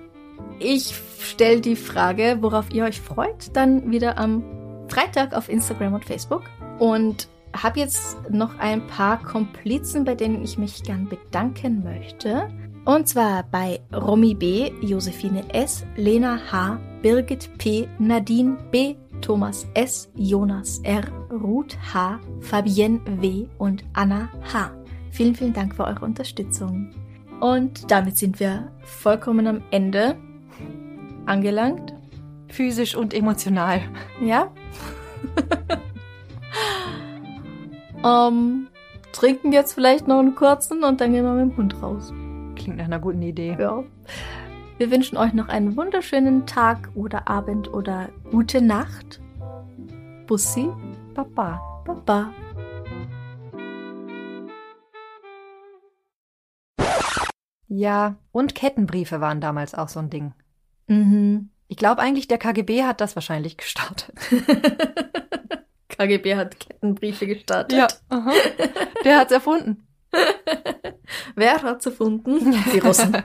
ich stelle die Frage, worauf ihr euch freut, dann wieder am Freitag auf Instagram und Facebook. Und habe jetzt noch ein paar Komplizen, bei denen ich mich gern bedanken möchte. Und zwar bei Romy B., Josephine S., Lena H., Birgit P., Nadine B., Thomas S., Jonas R., Ruth H., Fabienne W. und Anna H. Vielen, vielen Dank für eure Unterstützung. Und damit sind wir vollkommen am Ende angelangt. Physisch und emotional. Ja? <laughs> ähm, trinken jetzt vielleicht noch einen kurzen und dann gehen wir mit dem Hund raus. Klingt nach einer guten Idee. Ja. Wir wünschen euch noch einen wunderschönen Tag oder Abend oder gute Nacht. Bussi, Papa. Baba. Ja, und Kettenbriefe waren damals auch so ein Ding. Mhm. Ich glaube eigentlich, der KGB hat das wahrscheinlich gestartet. <laughs> KGB hat Kettenbriefe gestartet. Ja, aha. der es erfunden. <laughs> Wer hat es erfunden? Die Russen.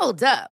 Hold up.